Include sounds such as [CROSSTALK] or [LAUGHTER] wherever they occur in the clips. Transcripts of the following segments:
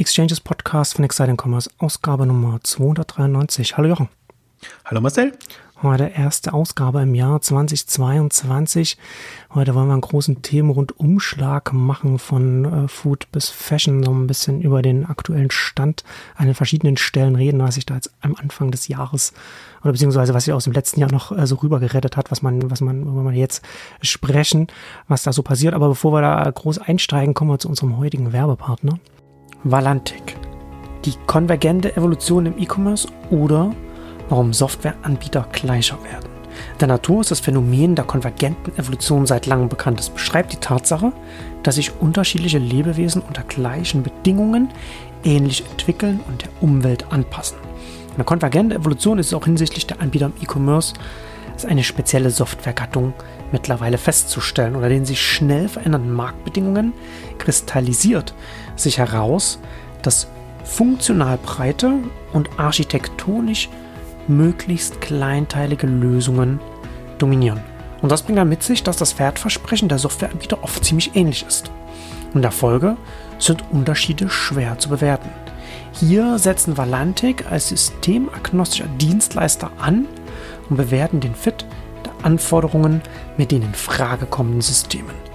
Exchanges Podcast von Exciting Commerce, Ausgabe Nummer 293. Hallo Jochen. Hallo Marcel. Heute erste Ausgabe im Jahr 2022. Heute wollen wir einen großen Themenrundumschlag machen von äh, Food bis Fashion, so ein bisschen über den aktuellen Stand an den verschiedenen Stellen reden, was sich da jetzt am Anfang des Jahres oder beziehungsweise was sich aus dem letzten Jahr noch äh, so rübergerettet hat, was man, was man, worüber wir jetzt sprechen, was da so passiert. Aber bevor wir da groß einsteigen, kommen wir zu unserem heutigen Werbepartner. Valantic. Die konvergente Evolution im E-Commerce oder warum Softwareanbieter gleicher werden. Der Natur ist das Phänomen der konvergenten Evolution seit langem bekannt. Es beschreibt die Tatsache, dass sich unterschiedliche Lebewesen unter gleichen Bedingungen ähnlich entwickeln und der Umwelt anpassen. Eine konvergente Evolution ist auch hinsichtlich der Anbieter im E-Commerce eine spezielle Softwaregattung mittlerweile festzustellen. Unter den sich schnell verändernden Marktbedingungen kristallisiert sich heraus, dass funktional breite und architektonisch möglichst kleinteilige Lösungen dominieren. Und das bringt dann mit sich, dass das Wertversprechen der Softwareanbieter oft ziemlich ähnlich ist. In der Folge sind Unterschiede schwer zu bewerten. Hier setzen Valantic als systemagnostischer Dienstleister an und bewerten den Fit der Anforderungen mit den in Frage kommenden Systemen.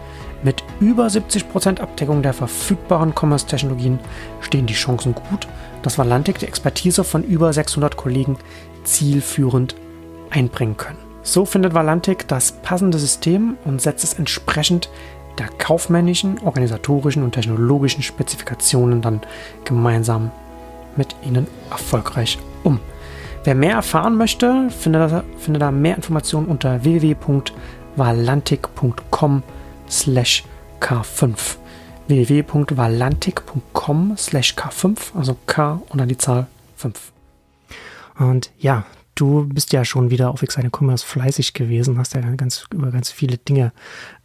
Mit über 70% Abdeckung der verfügbaren Commerce-Technologien stehen die Chancen gut, dass Valantic die Expertise von über 600 Kollegen zielführend einbringen können. So findet Valantic das passende System und setzt es entsprechend der kaufmännischen, organisatorischen und technologischen Spezifikationen dann gemeinsam mit ihnen erfolgreich um. Wer mehr erfahren möchte, findet, findet da mehr Informationen unter www.valantic.com slash k5 www.valantic.com slash k5, also k und dann die Zahl 5. Und ja, du bist ja schon wieder auf Exciting Commerce fleißig gewesen, hast ja ganz, über ganz viele Dinge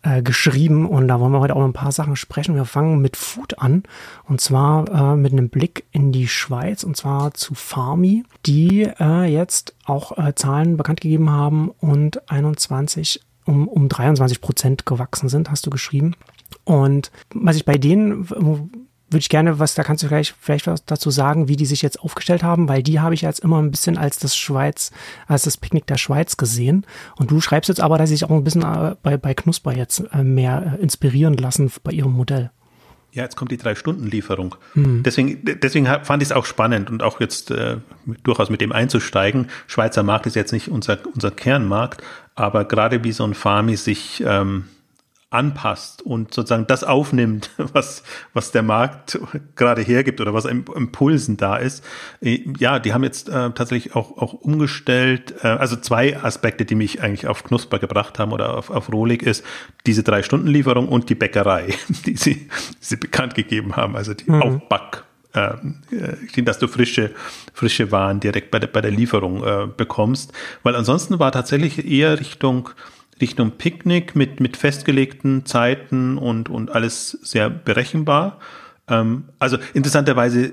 äh, geschrieben und da wollen wir heute auch ein paar Sachen sprechen. Wir fangen mit Food an und zwar äh, mit einem Blick in die Schweiz und zwar zu Farmi, die äh, jetzt auch äh, Zahlen bekannt gegeben haben und 21 um, um 23 Prozent gewachsen sind, hast du geschrieben. Und was ich bei denen, würde ich gerne, was da kannst du vielleicht, vielleicht was dazu sagen, wie die sich jetzt aufgestellt haben, weil die habe ich jetzt immer ein bisschen als das Schweiz, als das Picknick der Schweiz gesehen. Und du schreibst jetzt aber, dass sie sich auch ein bisschen äh, bei, bei Knusper jetzt äh, mehr äh, inspirieren lassen bei ihrem Modell. Ja, jetzt kommt die Drei-Stunden-Lieferung. Mhm. Deswegen, deswegen fand ich es auch spannend und auch jetzt äh, durchaus mit dem einzusteigen. Schweizer Markt ist jetzt nicht unser, unser Kernmarkt, aber gerade wie so ein Farmi sich ähm, anpasst und sozusagen das aufnimmt, [LAUGHS] was, was der Markt gerade hergibt oder was im Impulsen da ist. Äh, ja, die haben jetzt äh, tatsächlich auch, auch umgestellt. Äh, also zwei Aspekte, die mich eigentlich auf Knusper gebracht haben oder auf, auf Rohlig ist diese Drei-Stunden-Lieferung und die Bäckerei, [LAUGHS] die sie, die sie bekannt gegeben haben, also die mhm. Aufback äh, dass du frische, frische Waren direkt bei der, bei der Lieferung äh, bekommst. Weil ansonsten war tatsächlich eher Richtung Richtung Picknick mit, mit festgelegten Zeiten und, und alles sehr berechenbar. Ähm, also interessanterweise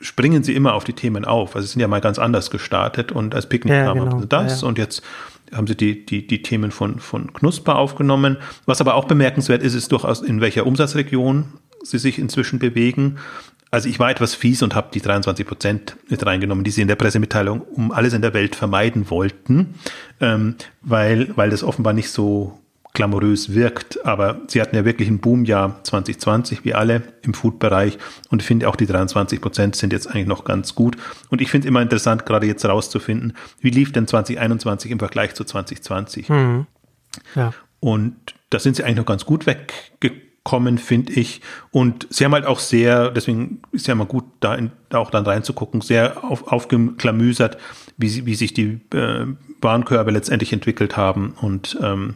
springen sie immer auf die Themen auf. Also sie sind ja mal ganz anders gestartet und als Picknick ja, genau. haben sie das ja. und jetzt haben sie die, die, die Themen von, von Knusper aufgenommen. Was aber auch bemerkenswert ist, ist durchaus, in welcher Umsatzregion sie sich inzwischen bewegen. Also ich war etwas fies und habe die 23 Prozent mit reingenommen, die sie in der Pressemitteilung um alles in der Welt vermeiden wollten, ähm, weil, weil das offenbar nicht so glamourös wirkt. Aber sie hatten ja wirklich ein Boomjahr 2020, wie alle im Food-Bereich. Und ich finde auch die 23 Prozent sind jetzt eigentlich noch ganz gut. Und ich finde es immer interessant, gerade jetzt rauszufinden, wie lief denn 2021 im Vergleich zu 2020. Mhm. Ja. Und da sind sie eigentlich noch ganz gut weggekommen kommen, finde ich. Und sie haben halt auch sehr, deswegen ist ja mal gut, da, in, auch dann reinzugucken, sehr auf, aufgeklamüsert, wie, wie sich die äh, Warenkörbe letztendlich entwickelt haben. Und ähm,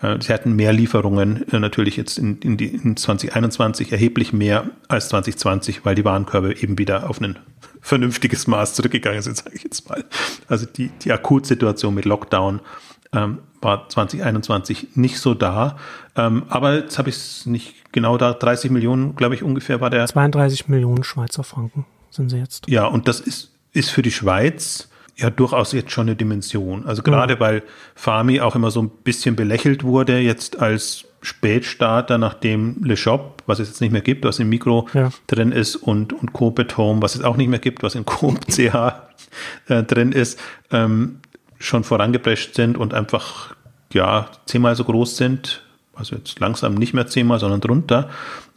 äh, sie hatten mehr Lieferungen äh, natürlich jetzt in, in, die, in 2021 erheblich mehr als 2020, weil die Warenkörbe eben wieder auf ein vernünftiges Maß zurückgegangen sind, [LAUGHS] sage ich jetzt mal. Also die, die Akutsituation mit Lockdown ähm, war 2021 nicht so da. Ähm, aber jetzt habe ich es nicht genau da. 30 Millionen, glaube ich, ungefähr war der. 32 Millionen Schweizer Franken sind sie jetzt. Ja, und das ist, ist für die Schweiz ja durchaus jetzt schon eine Dimension. Also gerade ja. weil Fami auch immer so ein bisschen belächelt wurde, jetzt als Spätstarter, nachdem Le Shop, was es jetzt nicht mehr gibt, was im Mikro ja. drin ist, und, und Coop at Home, was es auch nicht mehr gibt, was in Coop [LAUGHS] CH äh, drin ist, ähm, schon vorangeprescht sind und einfach ja zehnmal so groß sind, also jetzt langsam nicht mehr zehnmal, sondern drunter.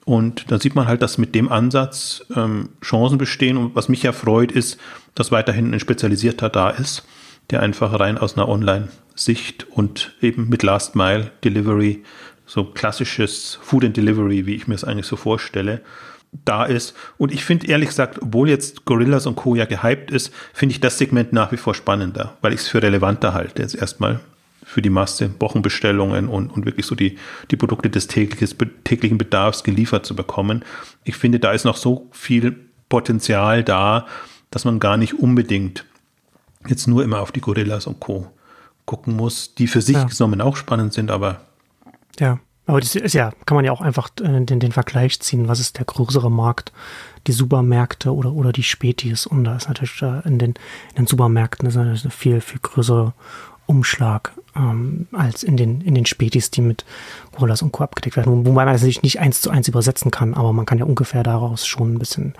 Und da sieht man halt, dass mit dem Ansatz ähm, Chancen bestehen. Und was mich ja freut, ist, dass weiterhin ein Spezialisierter da ist, der einfach rein aus einer Online-Sicht und eben mit Last Mile Delivery so klassisches Food and Delivery, wie ich mir es eigentlich so vorstelle, da ist. Und ich finde ehrlich gesagt, obwohl jetzt Gorillas und Co. ja gehypt ist, finde ich das Segment nach wie vor spannender, weil ich es für relevanter halte. Jetzt erstmal für die Masse, Wochenbestellungen und, und wirklich so die, die Produkte des tägliches, täglichen Bedarfs geliefert zu bekommen. Ich finde, da ist noch so viel Potenzial da, dass man gar nicht unbedingt jetzt nur immer auf die Gorillas und Co. gucken muss, die für sich ja. genommen auch spannend sind, aber ja, aber das ist ja, kann man ja auch einfach äh, den, den Vergleich ziehen, was ist der größere Markt, die Supermärkte oder, oder die Spätis. Und da ist natürlich äh, in, den, in den Supermärkten ist natürlich ein viel, viel größere Umschlag ähm, als in den, in den Spätis, die mit Gorillas und Co. abgedeckt werden. Wobei man das natürlich nicht eins zu eins übersetzen kann, aber man kann ja ungefähr daraus schon ein bisschen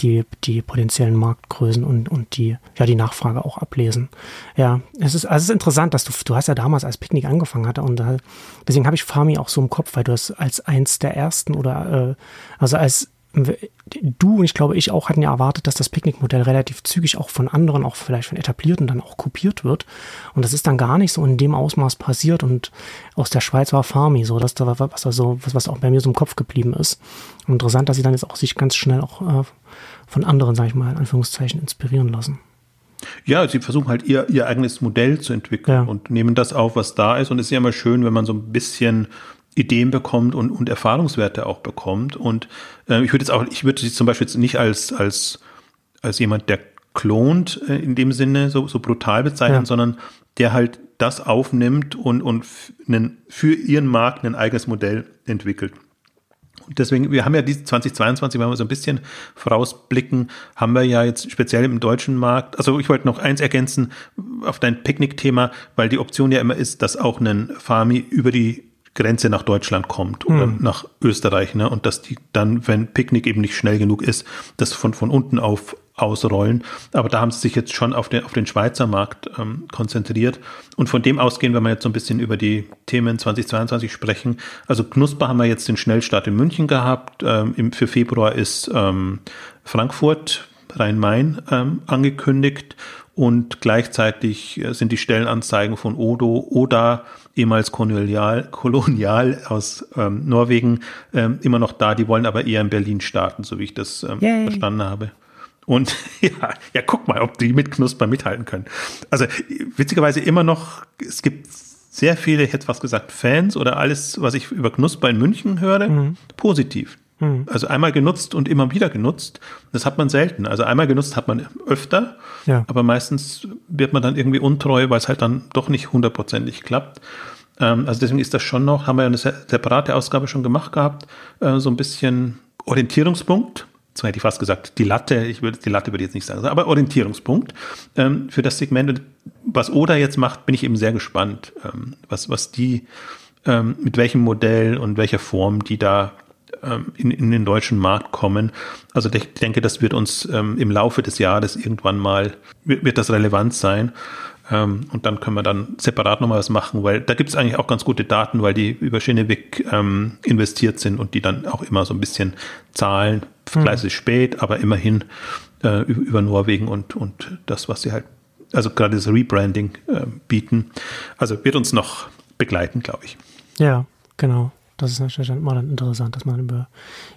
die, die potenziellen Marktgrößen und, und die, ja, die Nachfrage auch ablesen. Ja, es ist, also es ist interessant, dass du, du hast ja damals als Picknick angefangen hatte und da, deswegen habe ich Farmi auch so im Kopf, weil du es als eins der ersten oder, äh, also als du und ich glaube ich auch hatten ja erwartet, dass das Picknickmodell relativ zügig auch von anderen, auch vielleicht von etablierten dann auch kopiert wird. Und das ist dann gar nicht so in dem Ausmaß passiert. Und aus der Schweiz war Farmi so, dass da was also was, was auch bei mir so im Kopf geblieben ist. Und interessant, dass sie dann jetzt auch sich ganz schnell auch äh, von anderen, sage ich mal, in Anführungszeichen inspirieren lassen. Ja, sie versuchen halt ihr, ihr eigenes Modell zu entwickeln ja. und nehmen das auf, was da ist. Und es ist ja immer schön, wenn man so ein bisschen Ideen bekommt und, und Erfahrungswerte auch bekommt. Und äh, ich würde jetzt auch, ich würde sie zum Beispiel jetzt nicht als, als, als jemand, der klont äh, in dem Sinne so, so brutal bezeichnen, ja. sondern der halt das aufnimmt und, und einen, für ihren Markt ein eigenes Modell entwickelt. Und deswegen, wir haben ja diese 2022, wenn wir so ein bisschen vorausblicken, haben wir ja jetzt speziell im deutschen Markt, also ich wollte noch eins ergänzen auf dein Picknick-Thema, weil die Option ja immer ist, dass auch ein Farmi über die Grenze nach Deutschland kommt oder hm. nach Österreich, ne? Und dass die dann, wenn Picknick eben nicht schnell genug ist, das von, von unten auf ausrollen. Aber da haben sie sich jetzt schon auf den, auf den Schweizer Markt ähm, konzentriert. Und von dem ausgehen, wenn wir jetzt so ein bisschen über die Themen 2022 sprechen. Also Knusper haben wir jetzt den Schnellstart in München gehabt. Ähm, im, für Februar ist ähm, Frankfurt, Rhein-Main ähm, angekündigt. Und gleichzeitig äh, sind die Stellenanzeigen von Odo oder ehemals Kolonial, Kolonial aus ähm, Norwegen ähm, immer noch da. Die wollen aber eher in Berlin starten, so wie ich das ähm, verstanden habe. Und [LAUGHS] ja, ja, guck mal, ob die mit Knusper mithalten können. Also witzigerweise immer noch, es gibt sehr viele, ich hätte fast gesagt, Fans oder alles, was ich über Knusper in München höre, mhm. positiv. Mhm. Also einmal genutzt und immer wieder genutzt. Das hat man selten. Also einmal genutzt hat man öfter, ja. aber meistens wird man dann irgendwie untreu, weil es halt dann doch nicht hundertprozentig klappt. Ähm, also deswegen ist das schon noch, haben wir eine separate Ausgabe schon gemacht gehabt, äh, so ein bisschen Orientierungspunkt so hätte ich fast gesagt, die Latte, ich würde die Latte würde ich jetzt nicht sagen, aber Orientierungspunkt ähm, für das Segment. Und was Oda jetzt macht, bin ich eben sehr gespannt, ähm, was, was die, mit welchem Modell und welcher Form die da in, in den deutschen Markt kommen. Also ich denke, das wird uns ähm, im Laufe des Jahres irgendwann mal, wird, wird das relevant sein. Ähm, und dann können wir dann separat nochmal was machen, weil da gibt es eigentlich auch ganz gute Daten, weil die über Schenewig ähm, investiert sind und die dann auch immer so ein bisschen zahlen. Vergleichsweise mhm. spät, aber immerhin äh, über Norwegen und, und das, was sie halt, also gerade das Rebranding äh, bieten. Also wird uns noch begleiten, glaube ich. Ja, genau. Das ist natürlich dann immer dann interessant, dass man über,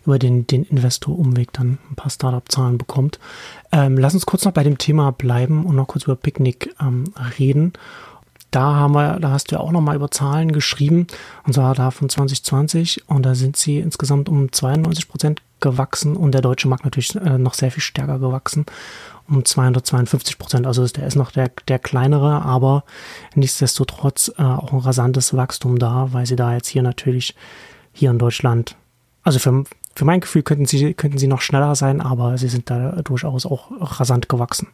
über den, den Investor-Umweg dann ein paar Startup-Zahlen bekommt. Ähm, lass uns kurz noch bei dem Thema bleiben und noch kurz über Picknick ähm, reden. Da haben wir, da hast du ja auch noch mal über Zahlen geschrieben, und zwar da von 2020, und da sind sie insgesamt um 92 Prozent gewachsen und der deutsche Markt natürlich äh, noch sehr viel stärker gewachsen um 252 Prozent. Also der ist noch der, der kleinere, aber nichtsdestotrotz äh, auch ein rasantes Wachstum da, weil sie da jetzt hier natürlich hier in Deutschland, also für, für mein Gefühl könnten sie, könnten sie noch schneller sein, aber sie sind da durchaus auch rasant gewachsen.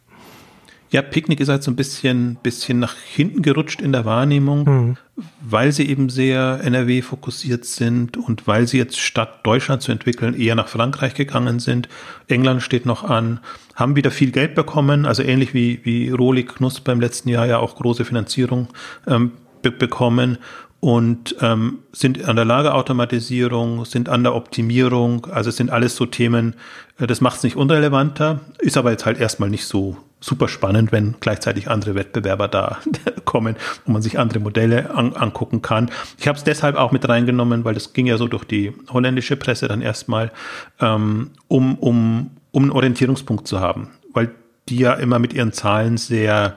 Ja, Picknick ist halt so ein bisschen, bisschen nach hinten gerutscht in der Wahrnehmung, mhm. weil sie eben sehr NRW fokussiert sind und weil sie jetzt statt Deutschland zu entwickeln eher nach Frankreich gegangen sind. England steht noch an, haben wieder viel Geld bekommen, also ähnlich wie, wie Rohlig Knusper im letzten Jahr ja auch große Finanzierung ähm, be bekommen und ähm, sind an der Lagerautomatisierung, sind an der Optimierung, also es sind alles so Themen, äh, das macht es nicht unrelevanter, ist aber jetzt halt erstmal nicht so super spannend, wenn gleichzeitig andere Wettbewerber da [LAUGHS] kommen und man sich andere Modelle an, angucken kann. Ich habe es deshalb auch mit reingenommen, weil das ging ja so durch die holländische Presse dann erstmal, ähm, um, um, um einen Orientierungspunkt zu haben, weil die ja immer mit ihren Zahlen sehr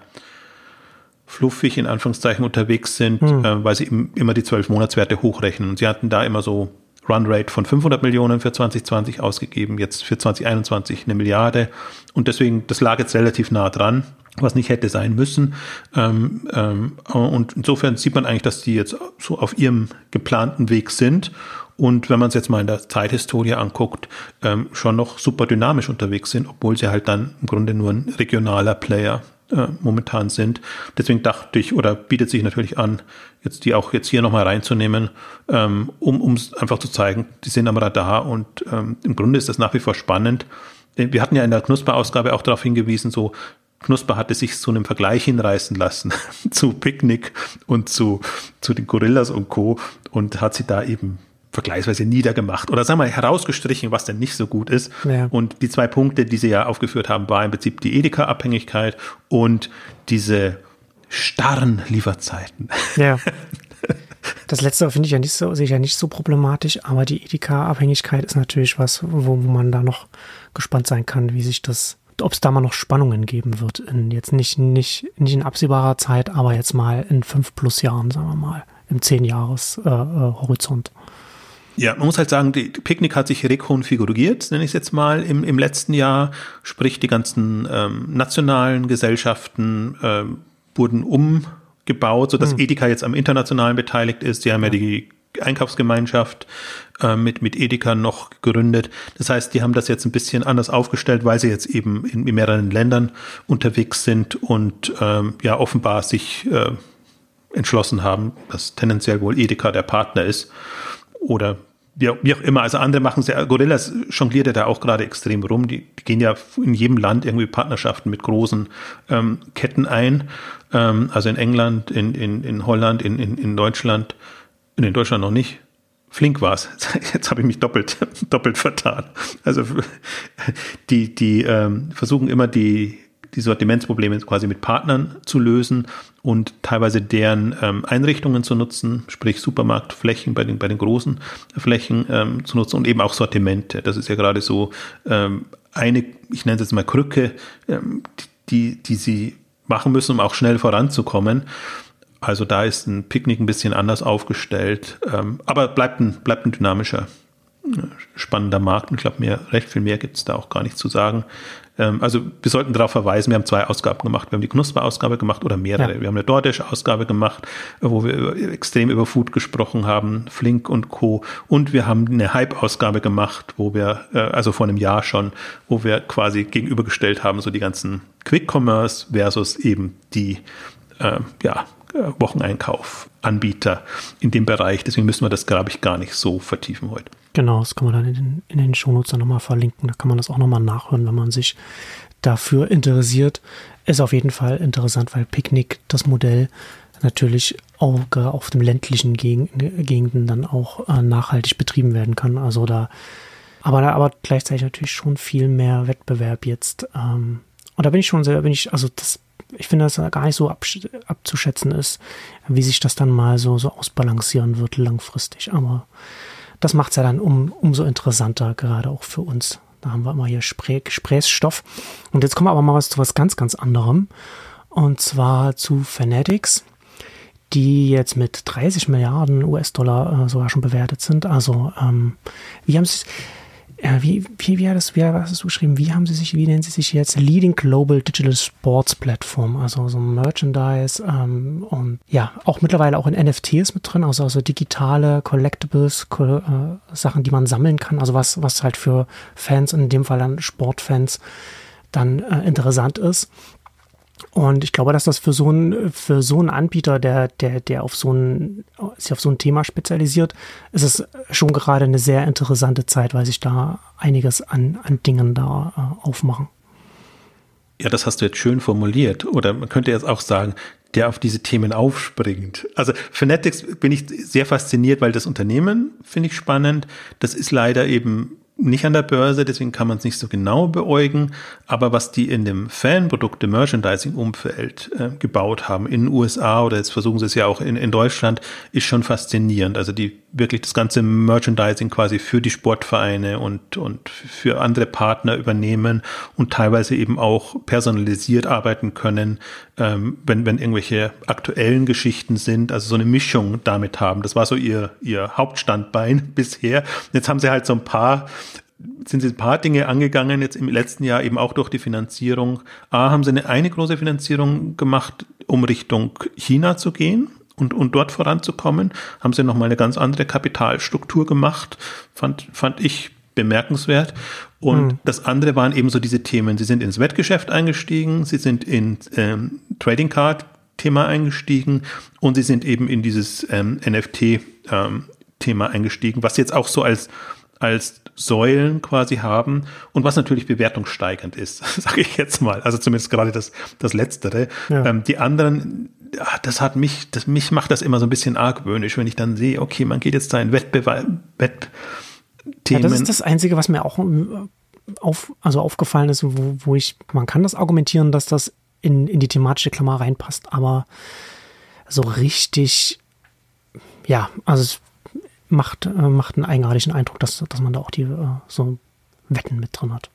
fluffig in Anführungszeichen unterwegs sind, hm. äh, weil sie immer die zwölf Monatswerte hochrechnen. Und sie hatten da immer so Runrate von 500 Millionen für 2020 ausgegeben, jetzt für 2021 eine Milliarde. Und deswegen, das lag jetzt relativ nah dran, was nicht hätte sein müssen. Ähm, ähm, und insofern sieht man eigentlich, dass die jetzt so auf ihrem geplanten Weg sind. Und wenn man es jetzt mal in der Zeithistorie anguckt, ähm, schon noch super dynamisch unterwegs sind, obwohl sie halt dann im Grunde nur ein regionaler Player äh, momentan sind. Deswegen dachte ich oder bietet sich natürlich an, jetzt die auch jetzt hier nochmal reinzunehmen, ähm, um um einfach zu zeigen, die sind am Radar und ähm, im Grunde ist das nach wie vor spannend. Äh, wir hatten ja in der Knusper-Ausgabe auch darauf hingewiesen, so Knusper hatte sich zu einem Vergleich hinreißen lassen [LAUGHS] zu Picknick und zu, zu den Gorillas und Co. und hat sie da eben vergleichsweise niedergemacht oder sagen wir herausgestrichen, was denn nicht so gut ist. Ja. Und die zwei Punkte, die sie ja aufgeführt haben, war im Prinzip die Edeka-Abhängigkeit und diese starren Lieferzeiten. Ja. [LAUGHS] Das letzte finde ich ja nicht so, sehe ich ja nicht so problematisch, aber die Edeka-Abhängigkeit ist natürlich was, wo, wo man da noch gespannt sein kann, wie sich das, ob es da mal noch Spannungen geben wird. In jetzt nicht, nicht, nicht in absehbarer Zeit, aber jetzt mal in fünf plus Jahren, sagen wir mal, im zehn Jahres äh, äh, Horizont. Ja, man muss halt sagen, die Picknick hat sich rekonfiguriert, nenne ich es jetzt mal, im, im letzten Jahr. Sprich, die ganzen ähm, nationalen Gesellschaften ähm, wurden umgebaut, sodass hm. Edeka jetzt am Internationalen beteiligt ist. Sie haben ja, ja die Einkaufsgemeinschaft äh, mit, mit Edeka noch gegründet. Das heißt, die haben das jetzt ein bisschen anders aufgestellt, weil sie jetzt eben in, in mehreren Ländern unterwegs sind und ähm, ja offenbar sich äh, entschlossen haben, dass tendenziell wohl Edeka der Partner ist oder wie auch, wie auch immer. Also andere machen es ja, Gorillas jongliert ja da auch gerade extrem rum. Die, die, gehen ja in jedem Land irgendwie Partnerschaften mit großen ähm, Ketten ein. Ähm, also in England, in, in, in Holland, in, in, in Deutschland, in Deutschland noch nicht. Flink war es. [LAUGHS] Jetzt habe ich mich doppelt, [LAUGHS] doppelt vertan. Also [LAUGHS] die, die ähm, versuchen immer die, die Sortimentsprobleme quasi mit Partnern zu lösen und teilweise deren ähm, Einrichtungen zu nutzen, sprich Supermarktflächen bei den, bei den großen Flächen ähm, zu nutzen und eben auch Sortimente. Das ist ja gerade so ähm, eine, ich nenne es jetzt mal Krücke, ähm, die, die sie machen müssen, um auch schnell voranzukommen. Also da ist ein Picknick ein bisschen anders aufgestellt, ähm, aber bleibt ein, bleibt ein dynamischer spannender Markt und ich glaube, mehr, recht viel mehr gibt es da auch gar nicht zu sagen. Ähm, also wir sollten darauf verweisen, wir haben zwei Ausgaben gemacht. Wir haben die Knusper-Ausgabe gemacht oder mehrere. Ja. Wir haben eine DoorDash-Ausgabe gemacht, wo wir extrem über Food gesprochen haben, Flink und Co. Und wir haben eine Hype-Ausgabe gemacht, wo wir, äh, also vor einem Jahr schon, wo wir quasi gegenübergestellt haben, so die ganzen Quick-Commerce versus eben die, äh, ja, Wocheneinkauf-Anbieter in dem Bereich. Deswegen müssen wir das, glaube ich, gar nicht so vertiefen heute. Genau, das kann man dann in den, in den Shownotes dann nochmal verlinken. Da kann man das auch nochmal nachhören, wenn man sich dafür interessiert. Ist auf jeden Fall interessant, weil Picknick, das Modell, natürlich auch auf dem ländlichen Gegenden dann auch äh, nachhaltig betrieben werden kann. Also da, aber da aber gleichzeitig natürlich schon viel mehr Wettbewerb jetzt. Ähm, und da bin ich schon sehr, bin ich, also das, ich finde, dass gar nicht so abzuschätzen ist, wie sich das dann mal so, so ausbalancieren wird langfristig. Aber das macht es ja dann um, umso interessanter, gerade auch für uns. Da haben wir immer hier Sprä Gesprächsstoff. Und jetzt kommen wir aber mal was zu was ganz, ganz anderem. Und zwar zu Fanatics, die jetzt mit 30 Milliarden US-Dollar äh, sogar schon bewertet sind. Also, ähm, wie haben sie ja, wie, wie, wie, hat das, wie hast du geschrieben? Wie haben sie sich, wie nennen sie sich jetzt? Leading Global Digital Sports Platform, also so Merchandise ähm, und ja, auch mittlerweile auch in NFTs mit drin, also, also digitale Collectibles, äh, Sachen, die man sammeln kann, also was, was halt für Fans, in dem Fall dann Sportfans, dann äh, interessant ist. Und ich glaube, dass das für so einen, für so einen Anbieter, der, der, der auf so ein, sich auf so ein Thema spezialisiert, ist es schon gerade eine sehr interessante Zeit, weil sich da einiges an, an Dingen da äh, aufmachen. Ja, das hast du jetzt schön formuliert. Oder man könnte jetzt auch sagen, der auf diese Themen aufspringt. Also Fanatics bin ich sehr fasziniert, weil das Unternehmen finde ich spannend. Das ist leider eben nicht an der Börse, deswegen kann man es nicht so genau beäugen. Aber was die in dem Fanprodukte Merchandising-Umfeld äh, gebaut haben, in den USA oder jetzt versuchen sie es ja auch in, in Deutschland, ist schon faszinierend. Also die wirklich das ganze Merchandising quasi für die Sportvereine und, und für andere Partner übernehmen und teilweise eben auch personalisiert arbeiten können, ähm, wenn, wenn irgendwelche aktuellen Geschichten sind, also so eine Mischung damit haben. Das war so ihr, ihr Hauptstandbein [LAUGHS] bisher. Jetzt haben sie halt so ein paar sind sie ein paar Dinge angegangen, jetzt im letzten Jahr eben auch durch die Finanzierung. A, haben sie eine, eine große Finanzierung gemacht, um Richtung China zu gehen und, und dort voranzukommen. Haben sie nochmal eine ganz andere Kapitalstruktur gemacht, fand, fand ich bemerkenswert. Und mhm. das andere waren eben so diese Themen. Sie sind ins Wettgeschäft eingestiegen, sie sind in ähm, Trading Card Thema eingestiegen und sie sind eben in dieses ähm, NFT ähm, Thema eingestiegen, was jetzt auch so als als Säulen quasi haben und was natürlich bewertungssteigernd ist, [LAUGHS] sage ich jetzt mal. Also zumindest gerade das, das Letztere. Ja. Ähm, die anderen, das hat mich, das, mich macht das immer so ein bisschen argwöhnisch, wenn ich dann sehe, okay, man geht jetzt da in Wettbewerb, Wett ja, das ist das Einzige, was mir auch äh, auf, also aufgefallen ist, wo, wo ich, man kann das argumentieren, dass das in, in die thematische Klammer reinpasst, aber so richtig, ja, also es macht, äh, macht einen eigenartigen Eindruck, dass, dass man da auch die äh, so Wetten mit drin hat.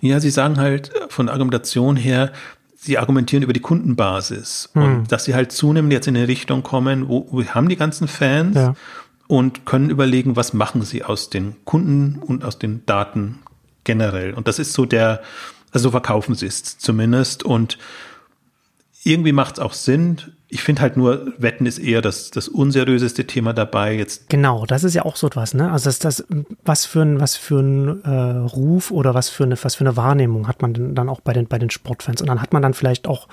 Ja, sie sagen halt von der Argumentation her, sie argumentieren über die Kundenbasis hm. und dass sie halt zunehmend jetzt in eine Richtung kommen, wo, wo haben die ganzen Fans ja. und können überlegen, was machen sie aus den Kunden und aus den Daten generell. Und das ist so der, also so verkaufen sie es zumindest und irgendwie macht es auch Sinn. Ich finde halt nur, Wetten ist eher das, das unseriöseste Thema dabei. Jetzt genau, das ist ja auch so etwas, ne? Also das, das, was für ein, was für ein äh, Ruf oder was für eine, was für eine Wahrnehmung hat man dann auch bei den, bei den Sportfans? Und dann hat man dann vielleicht auch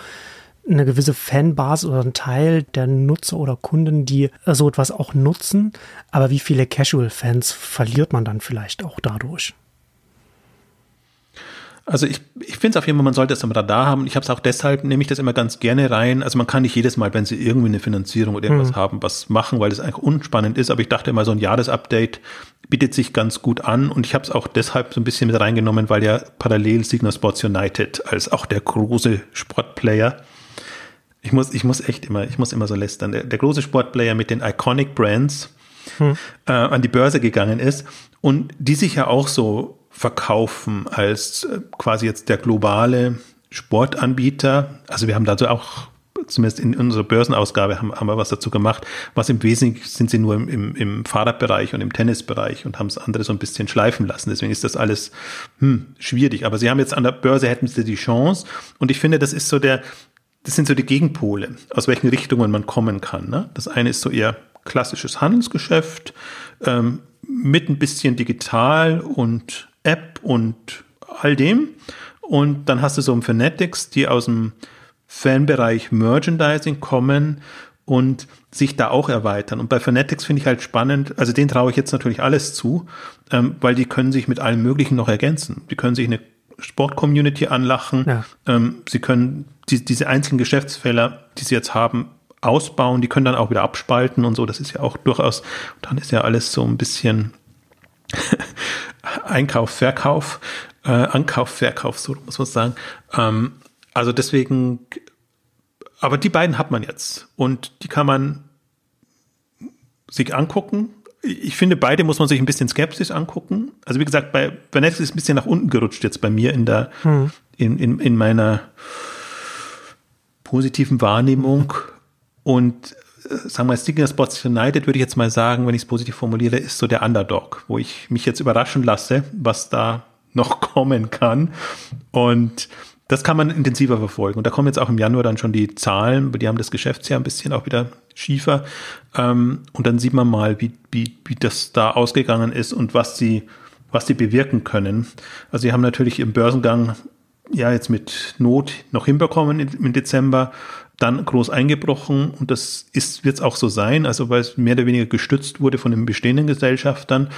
eine gewisse Fanbasis oder ein Teil der Nutzer oder Kunden, die so etwas auch nutzen. Aber wie viele Casual-Fans verliert man dann vielleicht auch dadurch? Also ich, ich finde es auf jeden Fall, man sollte es am Radar haben. Ich habe es auch deshalb, nehme ich das immer ganz gerne rein. Also man kann nicht jedes Mal, wenn sie irgendwie eine Finanzierung oder irgendwas mhm. haben, was machen, weil es eigentlich unspannend ist. Aber ich dachte immer, so ein Jahresupdate bietet sich ganz gut an. Und ich habe es auch deshalb so ein bisschen mit reingenommen, weil ja parallel Signal Sports United als auch der große Sportplayer ich muss, ich muss echt immer, ich muss immer so lästern. Der, der große Sportplayer mit den Iconic Brands hm. äh, an die Börse gegangen ist und die sich ja auch so verkaufen als äh, quasi jetzt der globale Sportanbieter. Also wir haben dazu auch zumindest in unserer Börsenausgabe haben, haben wir was dazu gemacht. Was im Wesentlichen sind sie nur im, im, im Fahrradbereich und im Tennisbereich und haben es andere so ein bisschen schleifen lassen. Deswegen ist das alles hm, schwierig. Aber sie haben jetzt an der Börse hätten sie die Chance. Und ich finde, das ist so der, das sind so die Gegenpole, aus welchen Richtungen man kommen kann. Ne? Das eine ist so eher klassisches Handelsgeschäft ähm, mit ein bisschen digital und Und all dem. Und dann hast du so ein Fanatics, die aus dem Fanbereich Merchandising kommen und sich da auch erweitern. Und bei Fanatics finde ich halt spannend, also denen traue ich jetzt natürlich alles zu, ähm, weil die können sich mit allem Möglichen noch ergänzen. Die können sich eine Sport-Community anlachen, ja. ähm, sie können die, diese einzelnen Geschäftsfelder, die sie jetzt haben, ausbauen, die können dann auch wieder abspalten und so. Das ist ja auch durchaus, dann ist ja alles so ein bisschen Einkauf, Verkauf, äh, Ankauf, Verkauf, so muss man sagen. Ähm, also deswegen, aber die beiden hat man jetzt und die kann man sich angucken. Ich finde, beide muss man sich ein bisschen skeptisch angucken. Also wie gesagt, bei, bei Netflix ist ein bisschen nach unten gerutscht jetzt bei mir in der, hm. in, in, in meiner positiven Wahrnehmung. Und sagen wir, Stigner Spots United, würde ich jetzt mal sagen, wenn ich es positiv formuliere, ist so der Underdog, wo ich mich jetzt überraschen lasse, was da noch [LAUGHS] kommen kann. Und das kann man intensiver verfolgen. Und da kommen jetzt auch im Januar dann schon die Zahlen, die haben das Geschäftsjahr ein bisschen auch wieder schiefer. Ähm, und dann sieht man mal, wie, wie, wie das da ausgegangen ist und was sie, was sie bewirken können. Also sie haben natürlich im Börsengang ja jetzt mit Not noch hinbekommen im Dezember, dann groß eingebrochen und das ist wird es auch so sein, also weil es mehr oder weniger gestützt wurde von den bestehenden Gesellschaftern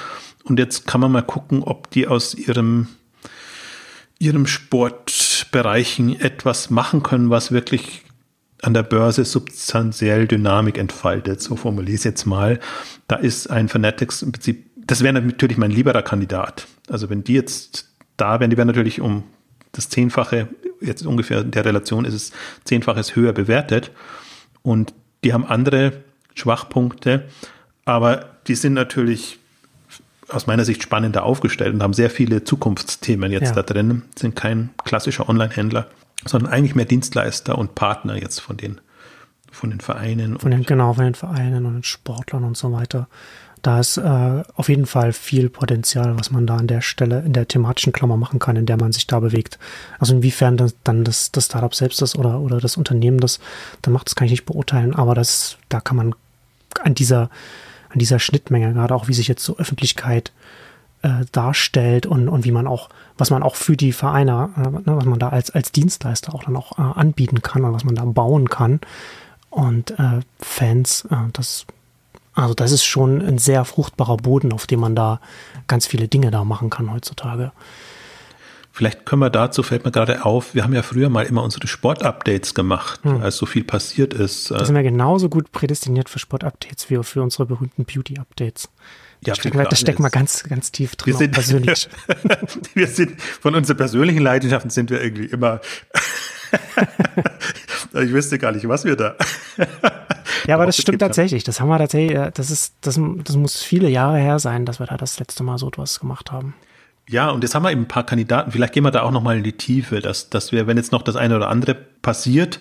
und jetzt kann man mal gucken, ob die aus ihrem ihrem Sportbereichen etwas machen können, was wirklich an der Börse substanziell Dynamik entfaltet, so formuliere ich es jetzt mal. Da ist ein Fanatics im Prinzip, das wäre natürlich mein lieberer Kandidat. Also wenn die jetzt da wären, die wären natürlich um das Zehnfache, jetzt ungefähr in der Relation ist es Zehnfaches höher bewertet. Und die haben andere Schwachpunkte, aber die sind natürlich aus meiner Sicht spannender aufgestellt und haben sehr viele Zukunftsthemen jetzt ja. da drin, sind kein klassischer Online-Händler, sondern eigentlich mehr Dienstleister und Partner jetzt von den, von den Vereinen. Von den, genau, von den Vereinen und den Sportlern und so weiter. Da ist äh, auf jeden Fall viel Potenzial, was man da an der Stelle in der thematischen Klammer machen kann, in der man sich da bewegt. Also inwiefern das, dann das, das Startup selbst ist oder, oder das Unternehmen das, dann macht das kann ich nicht beurteilen, aber das, da kann man an dieser, an dieser Schnittmenge, gerade auch wie sich jetzt so Öffentlichkeit äh, darstellt und, und wie man auch, was man auch für die Vereine, äh, ne, was man da als, als Dienstleister auch dann auch äh, anbieten kann und was man da bauen kann. Und äh, Fans, äh, das also das ist schon ein sehr fruchtbarer Boden, auf dem man da ganz viele Dinge da machen kann heutzutage. Vielleicht können wir dazu, fällt mir gerade auf, wir haben ja früher mal immer unsere Sportupdates gemacht, hm. als so viel passiert ist. Da sind wir genauso gut prädestiniert für Sportupdates wie für unsere berühmten Beauty-Updates. Ja, da stecken, wir, da stecken wir ganz, ganz tief drin, wir sind, persönlich. [LAUGHS] wir sind, von unseren persönlichen Leidenschaften sind wir irgendwie immer, [LAUGHS] ich wüsste gar nicht, was wir da [LAUGHS] ja, aber das stimmt tatsächlich. Das haben wir tatsächlich, äh, das ist, das, das muss viele Jahre her sein, dass wir da das letzte Mal so etwas gemacht haben. Ja, und jetzt haben wir eben ein paar Kandidaten. Vielleicht gehen wir da auch nochmal in die Tiefe, dass, dass wir, wenn jetzt noch das eine oder andere passiert,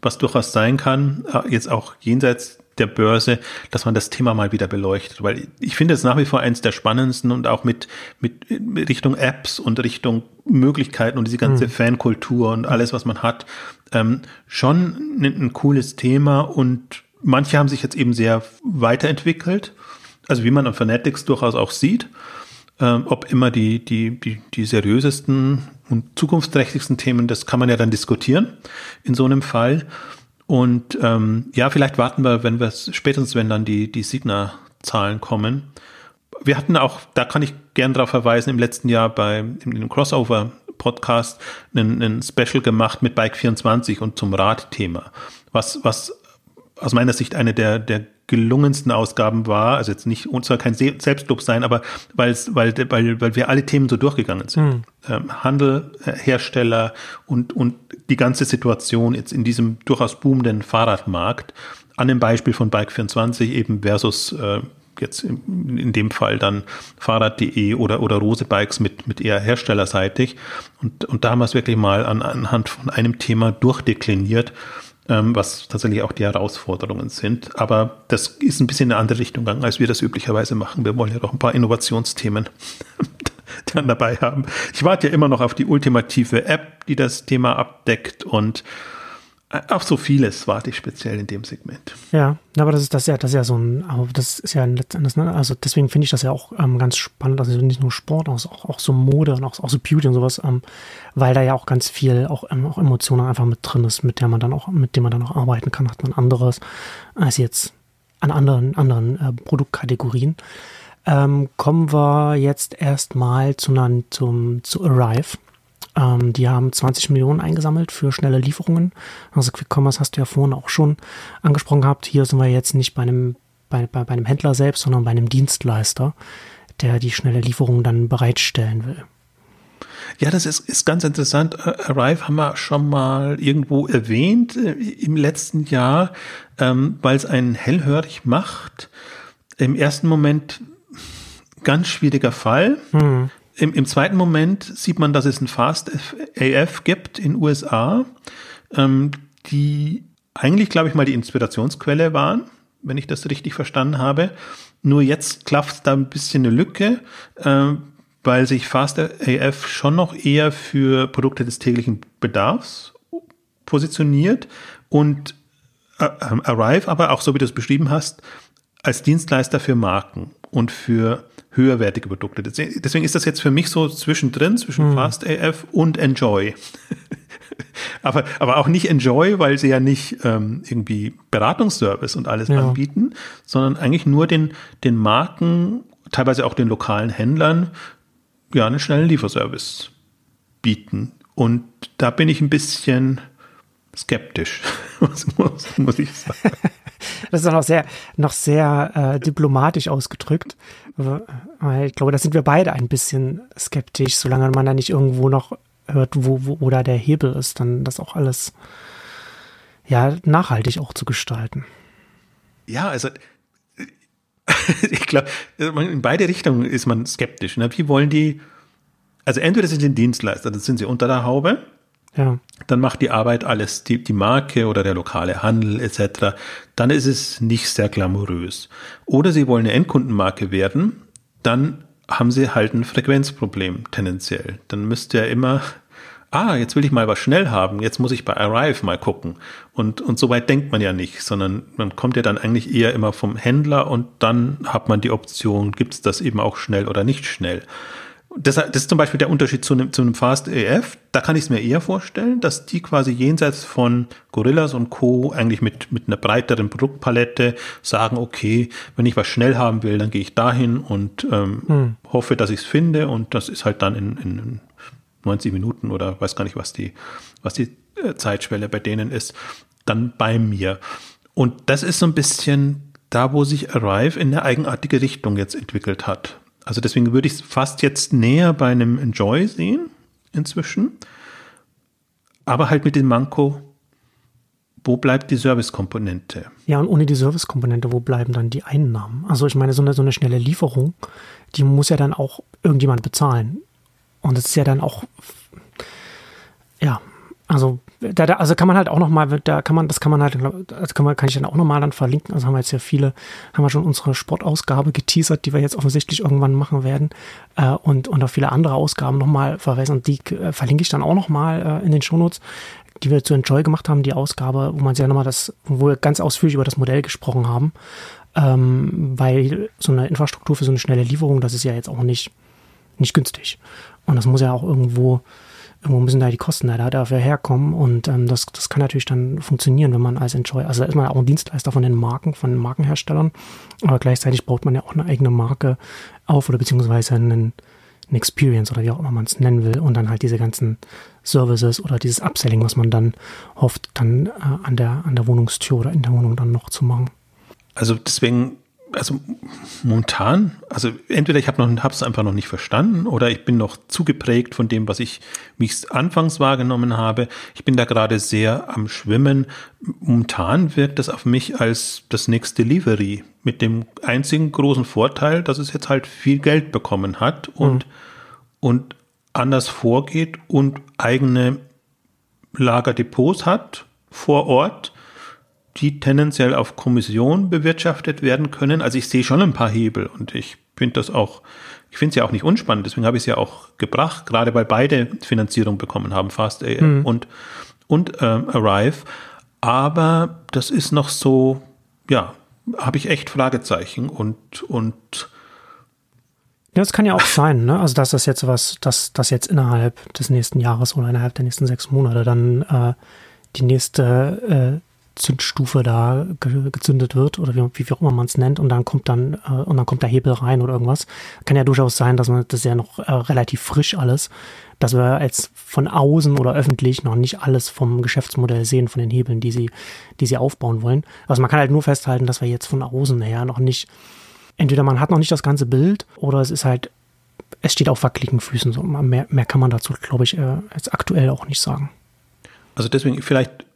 was durchaus sein kann, äh, jetzt auch jenseits der Börse, dass man das Thema mal wieder beleuchtet. Weil ich finde es nach wie vor eins der spannendsten und auch mit, mit Richtung Apps und Richtung Möglichkeiten und diese ganze mhm. Fankultur und alles, was man hat, ähm, schon ein, ein cooles Thema und Manche haben sich jetzt eben sehr weiterentwickelt, also wie man an Fanatics durchaus auch sieht. Ähm, ob immer die, die, die, die seriösesten und zukunftsträchtigsten Themen, das kann man ja dann diskutieren in so einem Fall. Und ähm, ja, vielleicht warten wir, wenn wir spätestens, wenn dann die, die Signa-Zahlen kommen. Wir hatten auch, da kann ich gern darauf verweisen, im letzten Jahr bei in dem Crossover-Podcast einen, einen Special gemacht mit Bike24 und zum Radthema. Was, was aus meiner Sicht eine der, der gelungensten Ausgaben war, also jetzt nicht, und zwar kein Selbstlob sein, aber weil, weil, weil, weil wir alle Themen so durchgegangen sind. Mhm. Ähm, Handel, äh, Hersteller und, und die ganze Situation jetzt in diesem durchaus boomenden Fahrradmarkt, an dem Beispiel von Bike24 eben versus äh, jetzt in, dem Fall dann Fahrrad.de oder, oder Rose Bikes mit, mit eher herstellerseitig. Und, und da haben wir es wirklich mal an, anhand von einem Thema durchdekliniert ähm, was tatsächlich auch die Herausforderungen sind. Aber das ist ein bisschen in eine andere Richtung gegangen, als wir das üblicherweise machen. Wir wollen ja doch ein paar Innovationsthemen [LAUGHS] dann dabei haben. Ich warte ja immer noch auf die ultimative App, die das Thema abdeckt und auf so vieles warte ich speziell in dem Segment. Ja, aber das ist das ja, das ist ja so ein, das ist ja letztendlich, ne, also deswegen finde ich das ja auch ähm, ganz spannend, also nicht nur Sport, auch, auch so Mode und auch, auch so Beauty und sowas, ähm, weil da ja auch ganz viel auch, ähm, auch Emotionen einfach mit drin ist, mit der man dann auch, mit dem man dann auch arbeiten kann, hat man anderes als jetzt an anderen, anderen äh, Produktkategorien. Ähm, kommen wir jetzt erstmal zu, zu Arrive. Ähm, die haben 20 Millionen eingesammelt für schnelle Lieferungen. Also Quick Commerce hast du ja vorhin auch schon angesprochen gehabt. Hier sind wir jetzt nicht bei einem, bei, bei, bei einem Händler selbst, sondern bei einem Dienstleister, der die schnelle Lieferung dann bereitstellen will. Ja, das ist, ist ganz interessant. Arrive haben wir schon mal irgendwo erwähnt äh, im letzten Jahr, ähm, weil es einen hellhörig macht. Im ersten Moment ganz schwieriger Fall. Hm. Im, Im zweiten Moment sieht man, dass es ein Fast AF gibt in USA, ähm, die eigentlich, glaube ich, mal die Inspirationsquelle waren, wenn ich das richtig verstanden habe. Nur jetzt klafft da ein bisschen eine Lücke, äh, weil sich Fast AF schon noch eher für Produkte des täglichen Bedarfs positioniert und äh, Arrive aber auch so wie du es beschrieben hast, als Dienstleister für Marken. Und für höherwertige Produkte. Deswegen ist das jetzt für mich so zwischendrin, zwischen hm. Fast AF und Enjoy. [LAUGHS] aber, aber auch nicht Enjoy, weil sie ja nicht ähm, irgendwie Beratungsservice und alles ja. anbieten, sondern eigentlich nur den, den Marken, teilweise auch den lokalen Händlern, ja, einen schnellen Lieferservice bieten. Und da bin ich ein bisschen skeptisch, [LAUGHS] muss, muss ich sagen. [LAUGHS] Das ist noch sehr, noch sehr äh, diplomatisch ausgedrückt. Ich glaube, da sind wir beide ein bisschen skeptisch, solange man da nicht irgendwo noch hört, wo, wo, wo der Hebel ist, dann das auch alles ja nachhaltig auch zu gestalten. Ja, also [LAUGHS] ich glaube, in beide Richtungen ist man skeptisch. Ne? Wie wollen die, also entweder sind sie Dienstleister, dann sind sie unter der Haube, ja. dann macht die Arbeit alles die, die Marke oder der lokale Handel etc. Dann ist es nicht sehr glamourös. Oder sie wollen eine Endkundenmarke werden, dann haben sie halt ein Frequenzproblem tendenziell. Dann müsst ihr immer, ah, jetzt will ich mal was schnell haben, jetzt muss ich bei Arrive mal gucken. Und, und so weit denkt man ja nicht, sondern man kommt ja dann eigentlich eher immer vom Händler und dann hat man die Option, gibt es das eben auch schnell oder nicht schnell. Das, das ist zum Beispiel der Unterschied zu einem, zu einem Fast AF. Da kann ich es mir eher vorstellen, dass die quasi jenseits von Gorillas und Co. eigentlich mit, mit einer breiteren Produktpalette sagen, okay, wenn ich was schnell haben will, dann gehe ich dahin und ähm, hm. hoffe, dass ich es finde und das ist halt dann in, in 90 Minuten oder weiß gar nicht, was die, was die äh, Zeitschwelle bei denen ist, dann bei mir. Und das ist so ein bisschen da, wo sich Arrive in eine eigenartige Richtung jetzt entwickelt hat. Also deswegen würde ich es fast jetzt näher bei einem Enjoy sehen inzwischen. Aber halt mit dem Manko, wo bleibt die Servicekomponente? Ja, und ohne die Servicekomponente, wo bleiben dann die Einnahmen? Also ich meine, so eine, so eine schnelle Lieferung, die muss ja dann auch irgendjemand bezahlen. Und das ist ja dann auch, ja, also da, da, also kann man halt auch noch mal, da kann man, das kann man halt, also kann, man, kann ich dann auch noch mal dann verlinken. Also haben wir jetzt ja viele, haben wir schon unsere Sportausgabe geteasert, die wir jetzt offensichtlich irgendwann machen werden äh, und und auch viele andere Ausgaben noch mal verweisen. Und die äh, verlinke ich dann auch noch mal äh, in den Shownotes, die wir zu Enjoy gemacht haben, die Ausgabe, wo man ja noch mal das, wo wir ganz ausführlich über das Modell gesprochen haben, ähm, weil so eine Infrastruktur für so eine schnelle Lieferung, das ist ja jetzt auch nicht nicht günstig und das muss ja auch irgendwo irgendwo müssen da die Kosten da dafür herkommen. Und ähm, das, das kann natürlich dann funktionieren, wenn man als Enjoy, also da ist man auch ein Dienstleister von den Marken, von den Markenherstellern, aber gleichzeitig baut man ja auch eine eigene Marke auf oder beziehungsweise einen, eine Experience oder wie auch immer man es nennen will. Und dann halt diese ganzen Services oder dieses Upselling, was man dann hofft, dann äh, an der an der Wohnungstür oder in der Wohnung dann noch zu machen. Also deswegen also momentan, also entweder ich habe es einfach noch nicht verstanden oder ich bin noch zu geprägt von dem, was ich mich anfangs wahrgenommen habe. Ich bin da gerade sehr am Schwimmen. Momentan wirkt das auf mich als das nächste Delivery mit dem einzigen großen Vorteil, dass es jetzt halt viel Geld bekommen hat und, mhm. und anders vorgeht und eigene Lagerdepots hat vor Ort die tendenziell auf Kommission bewirtschaftet werden können. Also ich sehe schon ein paar Hebel und ich finde das auch, ich finde es ja auch nicht unspannend, deswegen habe ich es ja auch gebracht, gerade weil beide Finanzierung bekommen haben, Fast AM mhm. und, und ähm, Arrive. Aber das ist noch so, ja, habe ich echt Fragezeichen und, und ja, das kann ja auch sein, ne? Also dass das jetzt was, dass das jetzt innerhalb des nächsten Jahres oder innerhalb der nächsten sechs Monate dann äh, die nächste äh, Zündstufe da ge gezündet wird oder wie, wie auch immer man es nennt und dann kommt dann äh, und dann kommt der Hebel rein oder irgendwas. Kann ja durchaus sein, dass man das ist ja noch äh, relativ frisch alles, dass wir jetzt von außen oder öffentlich noch nicht alles vom Geschäftsmodell sehen von den Hebeln, die sie die sie aufbauen wollen. Also man kann halt nur festhalten, dass wir jetzt von außen her noch nicht entweder man hat noch nicht das ganze Bild oder es ist halt es steht auf wackeligen Füßen. So mehr, mehr kann man dazu, glaube ich, äh, jetzt aktuell auch nicht sagen. Also deswegen vielleicht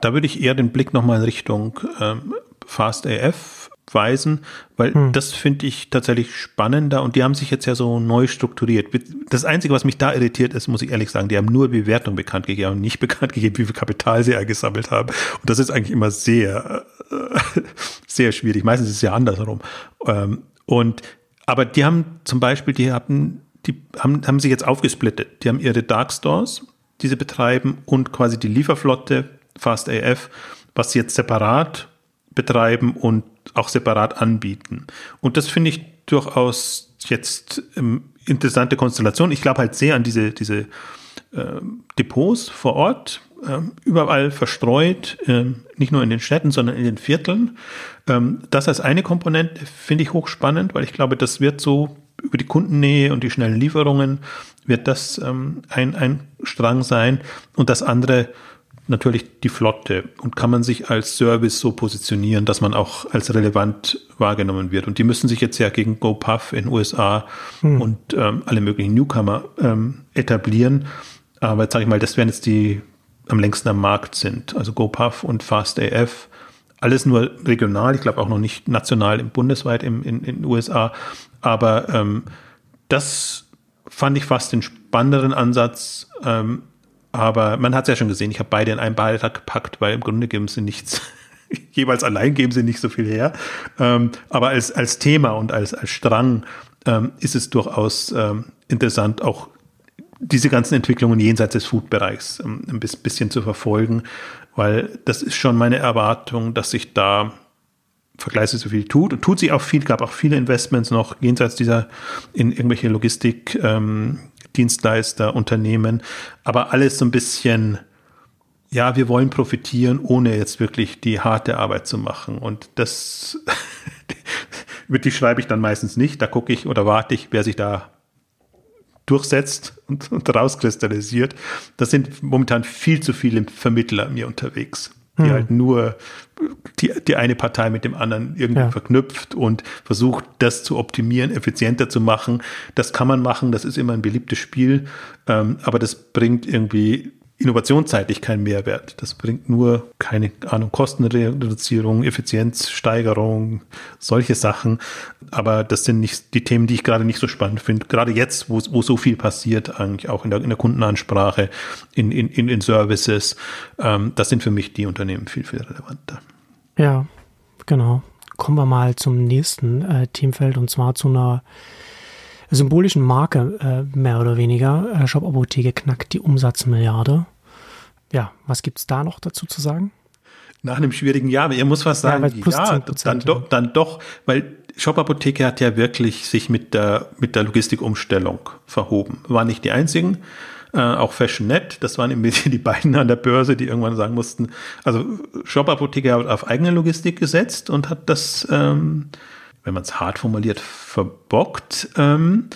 da würde ich eher den Blick nochmal in Richtung ähm, Fast AF weisen, weil hm. das finde ich tatsächlich spannender und die haben sich jetzt ja so neu strukturiert. Das Einzige, was mich da irritiert ist, muss ich ehrlich sagen, die haben nur Bewertung bekannt gegeben und nicht [LAUGHS] bekannt gegeben, wie viel Kapital sie gesammelt haben. Und das ist eigentlich immer sehr, äh, sehr schwierig. Meistens ist es ja andersrum. Ähm, und, aber die haben zum Beispiel, die haben, die haben, haben sich jetzt aufgesplittet. Die haben ihre Dark Stores, die sie betreiben und quasi die Lieferflotte Fast AF, was sie jetzt separat betreiben und auch separat anbieten. Und das finde ich durchaus jetzt ähm, interessante Konstellation. Ich glaube halt sehr an diese, diese äh, Depots vor Ort, äh, überall verstreut, äh, nicht nur in den Städten, sondern in den Vierteln. Ähm, das als eine Komponente finde ich hochspannend, weil ich glaube, das wird so über die Kundennähe und die schnellen Lieferungen wird das ähm, ein, ein Strang sein. Und das andere natürlich die Flotte und kann man sich als Service so positionieren, dass man auch als relevant wahrgenommen wird. Und die müssen sich jetzt ja gegen GoPuff in USA hm. und ähm, alle möglichen Newcomer ähm, etablieren. Aber jetzt sage ich mal, das werden jetzt die am längsten am Markt sind. Also GoPuff und FastAF. Alles nur regional, ich glaube auch noch nicht national im bundesweit im, in den USA. Aber ähm, das fand ich fast den spannenderen Ansatz, ähm, aber man hat es ja schon gesehen, ich habe beide in einen Beitrag gepackt, weil im Grunde geben sie nichts, [LAUGHS] jeweils allein geben sie nicht so viel her. Ähm, aber als, als Thema und als, als Strang ähm, ist es durchaus ähm, interessant, auch diese ganzen Entwicklungen jenseits des Food-Bereichs ähm, ein bisschen zu verfolgen, weil das ist schon meine Erwartung, dass sich da vergleichsweise viel tut und tut sich auch viel, gab auch viele Investments noch jenseits dieser in irgendwelche Logistik, ähm, Dienstleister, Unternehmen, aber alles so ein bisschen, ja, wir wollen profitieren, ohne jetzt wirklich die harte Arbeit zu machen. Und das, [LAUGHS] mit die schreibe ich dann meistens nicht. Da gucke ich oder warte ich, wer sich da durchsetzt und, und rauskristallisiert. Das sind momentan viel zu viele Vermittler mir unterwegs die hm. halt nur die, die eine Partei mit dem anderen irgendwie ja. verknüpft und versucht, das zu optimieren, effizienter zu machen. Das kann man machen, das ist immer ein beliebtes Spiel, ähm, aber das bringt irgendwie innovationsseitig keinen Mehrwert. Das bringt nur, keine Ahnung, Kostenreduzierung, Effizienzsteigerung, solche Sachen. Aber das sind nicht die Themen, die ich gerade nicht so spannend finde. Gerade jetzt, wo, wo so viel passiert, eigentlich auch in der, in der Kundenansprache, in, in, in, in Services, ähm, das sind für mich die Unternehmen viel, viel relevanter. Ja, genau. Kommen wir mal zum nächsten äh, Themenfeld und zwar zu einer symbolischen Marke, äh, mehr oder weniger. Äh, Shop Apotheke knackt die Umsatzmilliarde. Ja, was gibt es da noch dazu zu sagen? Nach einem schwierigen Jahr, ihr muss was sagen, ja, ja dann, doch, dann doch, weil Shop Apotheke hat ja wirklich sich mit der, mit der Logistikumstellung verhoben. Waren nicht die einzigen, äh, auch FashionNet, das waren im die beiden an der Börse, die irgendwann sagen mussten, also Shop Apotheke hat auf eigene Logistik gesetzt und hat das, ähm, wenn man es hart formuliert, verbockt. Ähm,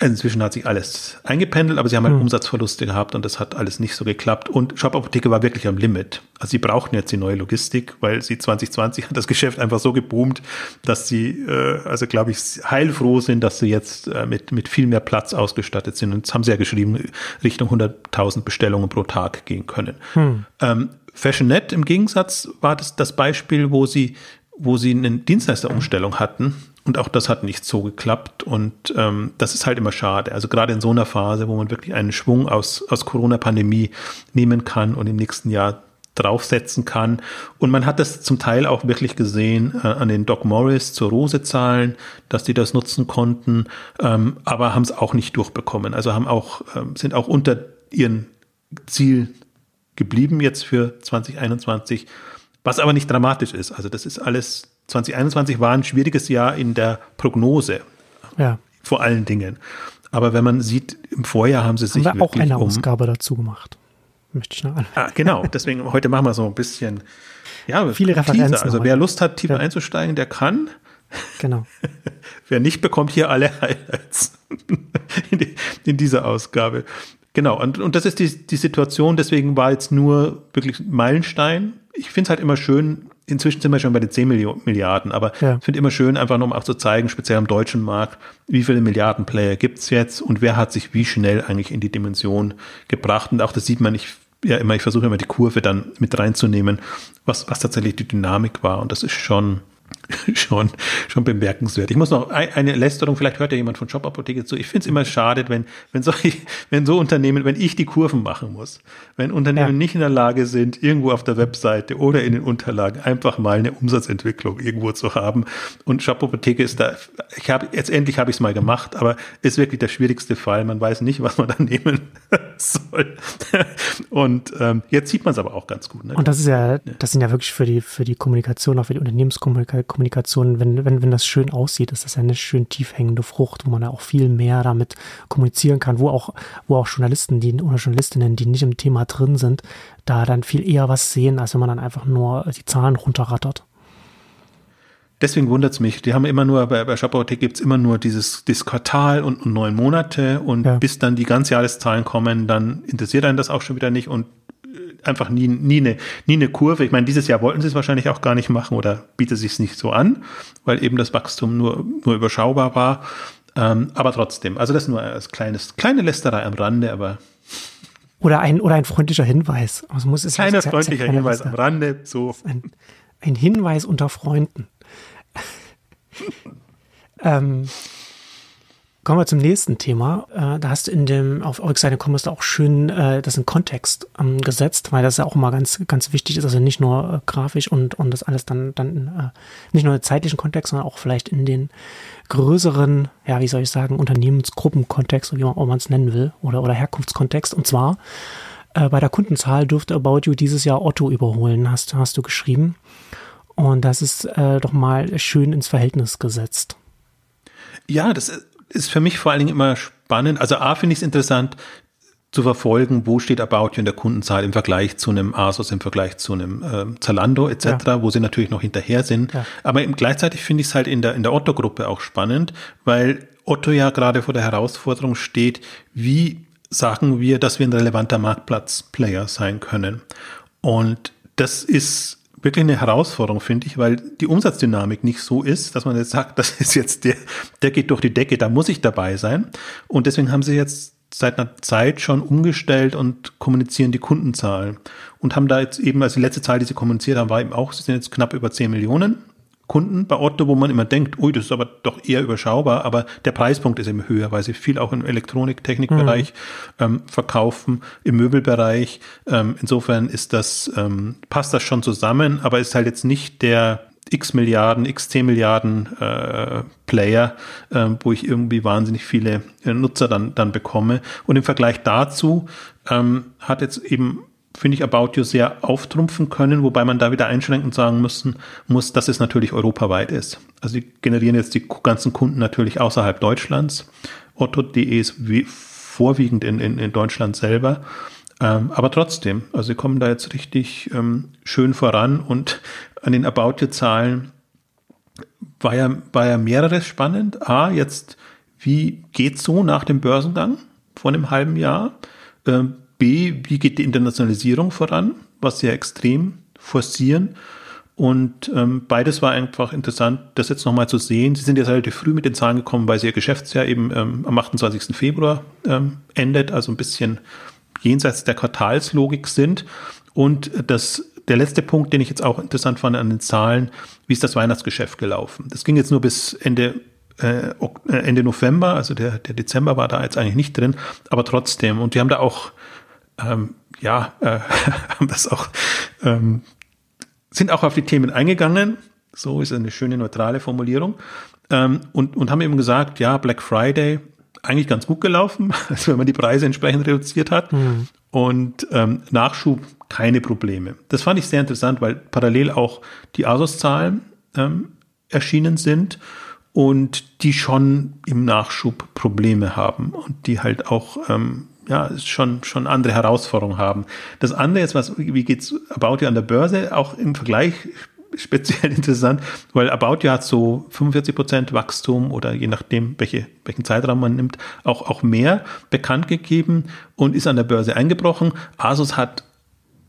Inzwischen hat sich alles eingependelt, aber sie haben halt hm. Umsatzverluste gehabt und das hat alles nicht so geklappt. Und Shop Apotheke war wirklich am Limit. Also sie brauchten jetzt die neue Logistik, weil sie 2020 hat das Geschäft einfach so geboomt, dass sie, äh, also glaube ich, heilfroh sind, dass sie jetzt äh, mit, mit viel mehr Platz ausgestattet sind. Und das haben sie ja geschrieben, Richtung 100.000 Bestellungen pro Tag gehen können. Hm. Ähm, FashionNet im Gegensatz war das das Beispiel, wo sie wo sie eine Dienstleisterumstellung hatten und auch das hat nicht so geklappt. Und ähm, das ist halt immer schade. Also gerade in so einer Phase, wo man wirklich einen Schwung aus, aus Corona-Pandemie nehmen kann und im nächsten Jahr draufsetzen kann. Und man hat das zum Teil auch wirklich gesehen äh, an den Doc Morris zur Rose-Zahlen, dass die das nutzen konnten, ähm, aber haben es auch nicht durchbekommen. Also haben auch, ähm, sind auch unter ihren Ziel geblieben jetzt für 2021, was aber nicht dramatisch ist. Also das ist alles 2021 war ein schwieriges Jahr in der Prognose. Ja. Vor allen Dingen. Aber wenn man sieht, im Vorjahr haben sie sich haben wir auch eine um, Ausgabe dazu gemacht. Möchte ich noch an. Ah, genau. [LAUGHS] Deswegen heute machen wir so ein bisschen, ja, viele Referenzen. Teaser. Also wer Lust hat, tiefer ja. einzusteigen, der kann. Genau. [LAUGHS] wer nicht, bekommt hier alle Highlights [LAUGHS] in, die, in dieser Ausgabe. Genau. Und, und das ist die, die Situation. Deswegen war jetzt nur wirklich Meilenstein. Ich finde es halt immer schön, inzwischen sind wir schon bei den 10 Milliarden, aber ja. ich finde immer schön, einfach nur um auch zu zeigen, speziell am deutschen Markt, wie viele Milliarden Player gibt's jetzt und wer hat sich wie schnell eigentlich in die Dimension gebracht. Und auch das sieht man, ich ja immer, ich versuche immer die Kurve dann mit reinzunehmen, was, was tatsächlich die Dynamik war. Und das ist schon, [LAUGHS] schon, schon bemerkenswert. Ich muss noch eine Lästerung, vielleicht hört ja jemand von Shop-Apotheke zu. Ich finde es immer schade, wenn, wenn, solche, [LAUGHS] wenn so Unternehmen, wenn ich die Kurven machen muss, wenn Unternehmen ja. nicht in der Lage sind, irgendwo auf der Webseite oder in den Unterlagen einfach mal eine Umsatzentwicklung irgendwo zu haben. Und Shop-Apotheke ist da, ich habe, jetzt endlich habe ich es mal gemacht, aber ist wirklich der schwierigste Fall. Man weiß nicht, was man da [LAUGHS] nehmen soll. Und ähm, jetzt sieht man es aber auch ganz gut. Ne? Und das ist ja, das sind ja wirklich für die, für die Kommunikation, auch für die Unternehmenskommunikation Kommunikation, wenn, wenn, wenn das schön aussieht, ist das ja eine schön tief hängende Frucht, wo man ja auch viel mehr damit kommunizieren kann, wo auch, wo auch Journalisten, die oder Journalistinnen, die nicht im Thema drin sind, da dann viel eher was sehen, als wenn man dann einfach nur die Zahlen runterrattert. Deswegen wundert es mich. Die haben immer nur, bei, bei Shopautek gibt es immer nur dieses, dieses Quartal und, und neun Monate und ja. bis dann die ganz Jahreszahlen kommen, dann interessiert einen das auch schon wieder nicht und einfach nie, nie, eine, nie eine Kurve. Ich meine, dieses Jahr wollten sie es wahrscheinlich auch gar nicht machen oder bietet sich nicht so an, weil eben das Wachstum nur, nur überschaubar war. Ähm, aber trotzdem, also das nur als kleines, kleine Lästerei am Rande, aber oder ein, oder ein freundlicher Hinweis. Also muss es Kleiner freundlicher Hinweis am Rande, so. Ein, ein Hinweis unter Freunden. [LAUGHS] ähm, kommen wir zum nächsten Thema. Äh, da hast du in dem, auf Eure Commerce da auch schön äh, das in Kontext ähm, gesetzt, weil das ja auch immer ganz, ganz wichtig ist, also nicht nur äh, grafisch und, und das alles dann, dann nicht nur im zeitlichen Kontext, sondern auch vielleicht in den größeren, ja, wie soll ich sagen, Unternehmensgruppenkontext, wie man es nennen will, oder, oder Herkunftskontext. Und zwar bei der Kundenzahl dürfte About You dieses Jahr Otto überholen, hast, hast du geschrieben. Und das ist doch mal schön ins Verhältnis gesetzt. Ja, das ist für mich vor allen Dingen immer spannend. Also A finde ich es interessant zu verfolgen, wo steht About You in der Kundenzahl im Vergleich zu einem Asus, im Vergleich zu einem äh, Zalando etc., ja. wo sie natürlich noch hinterher sind. Ja. Aber im, gleichzeitig finde ich es halt in der, in der Otto-Gruppe auch spannend, weil Otto ja gerade vor der Herausforderung steht, wie sagen wir, dass wir ein relevanter Marktplatz-Player sein können. Und das ist wirklich eine Herausforderung, finde ich, weil die Umsatzdynamik nicht so ist, dass man jetzt sagt, [LAUGHS] das ist jetzt der, der geht durch die Decke, da muss ich dabei sein. Und deswegen haben sie jetzt seit einer Zeit schon umgestellt und kommunizieren die Kundenzahlen und haben da jetzt eben, also die letzte Zahl, die sie kommuniziert haben, war eben auch, sie sind jetzt knapp über 10 Millionen Kunden bei Otto, wo man immer denkt, ui, das ist aber doch eher überschaubar, aber der Preispunkt ist eben höher, weil sie viel auch im Elektroniktechnikbereich mhm. ähm, verkaufen, im Möbelbereich. Ähm, insofern ist das, ähm, passt das schon zusammen, aber ist halt jetzt nicht der x Milliarden, x 10 Milliarden äh, Player, äh, wo ich irgendwie wahnsinnig viele äh, Nutzer dann, dann bekomme. Und im Vergleich dazu ähm, hat jetzt eben finde ich, About You sehr auftrumpfen können, wobei man da wieder einschränkend sagen müssen muss, dass es natürlich europaweit ist. Also die generieren jetzt die ganzen Kunden natürlich außerhalb Deutschlands. Otto.de ist wie, vorwiegend in, in, in Deutschland selber. Ähm, aber trotzdem, also sie kommen da jetzt richtig ähm, schön voran und an den About You-Zahlen war ja, war ja mehreres spannend. A, jetzt, wie geht's so nach dem Börsengang vor einem halben Jahr? Ähm, B, wie geht die Internationalisierung voran, was sie ja extrem forcieren. Und ähm, beides war einfach interessant, das jetzt nochmal zu sehen. Sie sind jetzt relativ früh mit den Zahlen gekommen, weil sie ihr Geschäftsjahr eben ähm, am 28. Februar ähm, endet, also ein bisschen jenseits der Quartalslogik sind. Und das, der letzte Punkt, den ich jetzt auch interessant fand an den Zahlen, wie ist das Weihnachtsgeschäft gelaufen? Das ging jetzt nur bis Ende äh, äh Ende November, also der, der Dezember war da jetzt eigentlich nicht drin, aber trotzdem. Und die haben da auch ähm, ja, äh, [LAUGHS] haben das auch, ähm, sind auch auf die Themen eingegangen. So ist eine schöne neutrale Formulierung. Ähm, und, und haben eben gesagt, ja, Black Friday eigentlich ganz gut gelaufen, [LAUGHS] also wenn man die Preise entsprechend reduziert hat. Mhm. Und ähm, Nachschub keine Probleme. Das fand ich sehr interessant, weil parallel auch die Asos-Zahlen ähm, erschienen sind und die schon im Nachschub Probleme haben und die halt auch ähm, ja, schon, schon andere Herausforderungen haben. Das andere ist, was, wie geht's About You an der Börse? Auch im Vergleich [LAUGHS] speziell interessant, weil About You hat so 45 Prozent Wachstum oder je nachdem, welche, welchen Zeitraum man nimmt, auch, auch mehr bekannt gegeben und ist an der Börse eingebrochen. Asus hat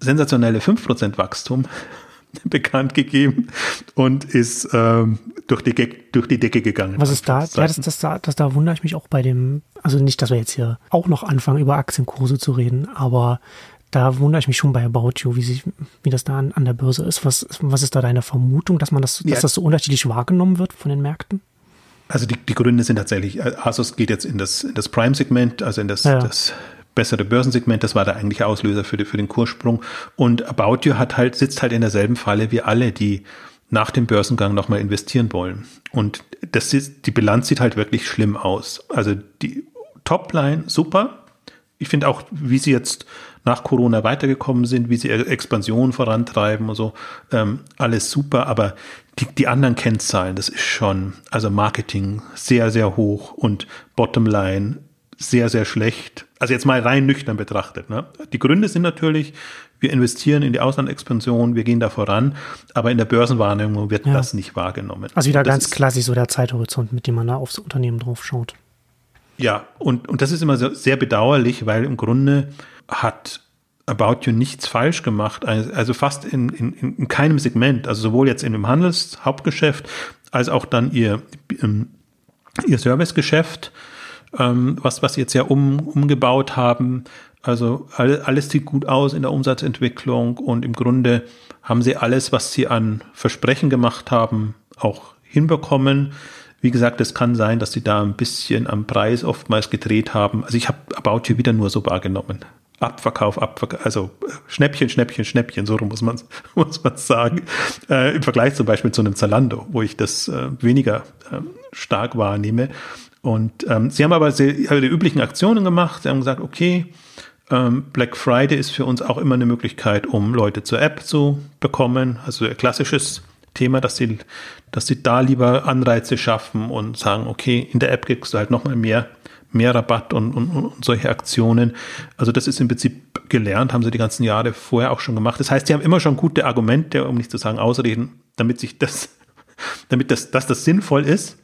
sensationelle 5 Prozent Wachstum [LAUGHS] bekannt gegeben und ist ähm, durch, die, durch die Decke gegangen. Was ist da? Ja, das, das, das, das, da wundere ich mich auch bei dem, also nicht, dass wir jetzt hier auch noch anfangen, über Aktienkurse zu reden, aber da wundere ich mich schon bei About You, wie, sich, wie das da an, an der Börse ist. Was, was ist da deine Vermutung, dass man das, ja. dass das so unterschiedlich wahrgenommen wird von den Märkten? Also die, die Gründe sind tatsächlich, Asus geht jetzt in das, in das Prime-Segment, also in das, ja. das bessere Börsensegment. Das war der eigentliche Auslöser für, die, für den Kurssprung. Und About You hat halt, sitzt halt in derselben Falle wie alle, die nach dem Börsengang nochmal investieren wollen. Und das ist, die Bilanz sieht halt wirklich schlimm aus. Also die Topline super. Ich finde auch, wie sie jetzt nach Corona weitergekommen sind, wie sie Expansion vorantreiben und so. Ähm, alles super, aber die, die anderen Kennzahlen, das ist schon, also Marketing sehr, sehr hoch und Bottomline sehr, sehr schlecht. Also jetzt mal rein nüchtern betrachtet. Ne? Die Gründe sind natürlich, wir investieren in die Auslandexpansion, wir gehen da voran, aber in der Börsenwahrnehmung wird ja. das nicht wahrgenommen. Also wieder ganz klassisch so der Zeithorizont, mit dem man da aufs Unternehmen drauf schaut. Ja, und, und das ist immer sehr bedauerlich, weil im Grunde hat About You nichts falsch gemacht, also fast in, in, in keinem Segment, also sowohl jetzt in dem Handelshauptgeschäft als auch dann ihr, ähm, ihr Servicegeschäft, ähm, was, was sie jetzt ja um, umgebaut haben. Also alles, sieht gut aus in der Umsatzentwicklung und im Grunde haben sie alles, was sie an Versprechen gemacht haben, auch hinbekommen. Wie gesagt, es kann sein, dass sie da ein bisschen am Preis oftmals gedreht haben. Also ich habe About You wieder nur so wahrgenommen. Abverkauf, Abverkauf, also äh, Schnäppchen, Schnäppchen, Schnäppchen, so muss man [LAUGHS] muss sagen. Äh, Im Vergleich zum Beispiel zu einem Zalando, wo ich das äh, weniger äh, stark wahrnehme. Und ähm, sie haben aber sehr, die üblichen Aktionen gemacht. Sie haben gesagt, okay, ähm, Black Friday ist für uns auch immer eine Möglichkeit, um Leute zur App zu bekommen. Also ein klassisches Thema, dass sie, dass sie da lieber Anreize schaffen und sagen, okay, in der App kriegst du halt nochmal mehr, mehr Rabatt und, und, und solche Aktionen. Also das ist im Prinzip gelernt, haben sie die ganzen Jahre vorher auch schon gemacht. Das heißt, sie haben immer schon gute Argumente, um nicht zu sagen Ausreden, damit sich das, [LAUGHS] damit das, dass das sinnvoll ist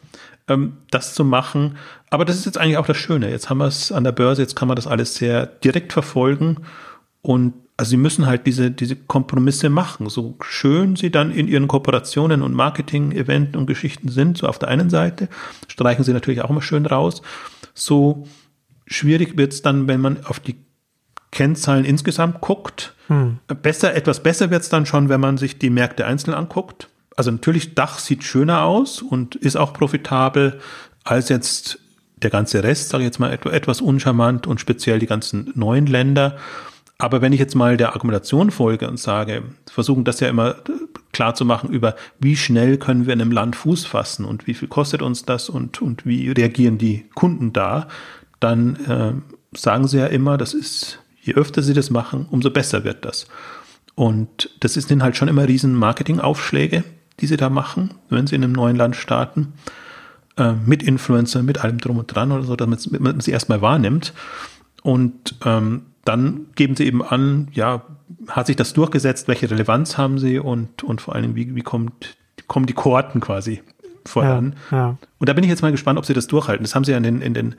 ähm, das zu machen. Aber das ist jetzt eigentlich auch das Schöne. Jetzt haben wir es an der Börse, jetzt kann man das alles sehr direkt verfolgen und also sie müssen halt diese, diese Kompromisse machen. So schön sie dann in ihren Kooperationen und Marketing-Eventen und Geschichten sind, so auf der einen Seite, streichen sie natürlich auch immer schön raus. So schwierig wird es dann, wenn man auf die Kennzahlen insgesamt guckt. Hm. Besser, etwas besser wird es dann schon, wenn man sich die Märkte einzeln anguckt also natürlich Dach sieht schöner aus und ist auch profitabel als jetzt der ganze Rest, sage ich jetzt mal etwas uncharmant und speziell die ganzen neuen Länder. Aber wenn ich jetzt mal der Argumentation folge und sage, versuchen das ja immer klar zu machen über, wie schnell können wir in einem Land Fuß fassen und wie viel kostet uns das und, und wie reagieren die Kunden da, dann äh, sagen sie ja immer, das ist, je öfter sie das machen, umso besser wird das. Und das sind halt schon immer riesen Marketingaufschläge, die sie da machen, wenn sie in einem neuen Land starten, äh, mit Influencern, mit allem drum und dran oder so, damit man sie erstmal wahrnimmt. Und ähm, dann geben sie eben an, ja, hat sich das durchgesetzt, welche Relevanz haben sie und, und vor allem, wie, wie kommt, kommen die Kohorten quasi voran. Ja, ja. Und da bin ich jetzt mal gespannt, ob sie das durchhalten. Das haben sie ja in den, in den,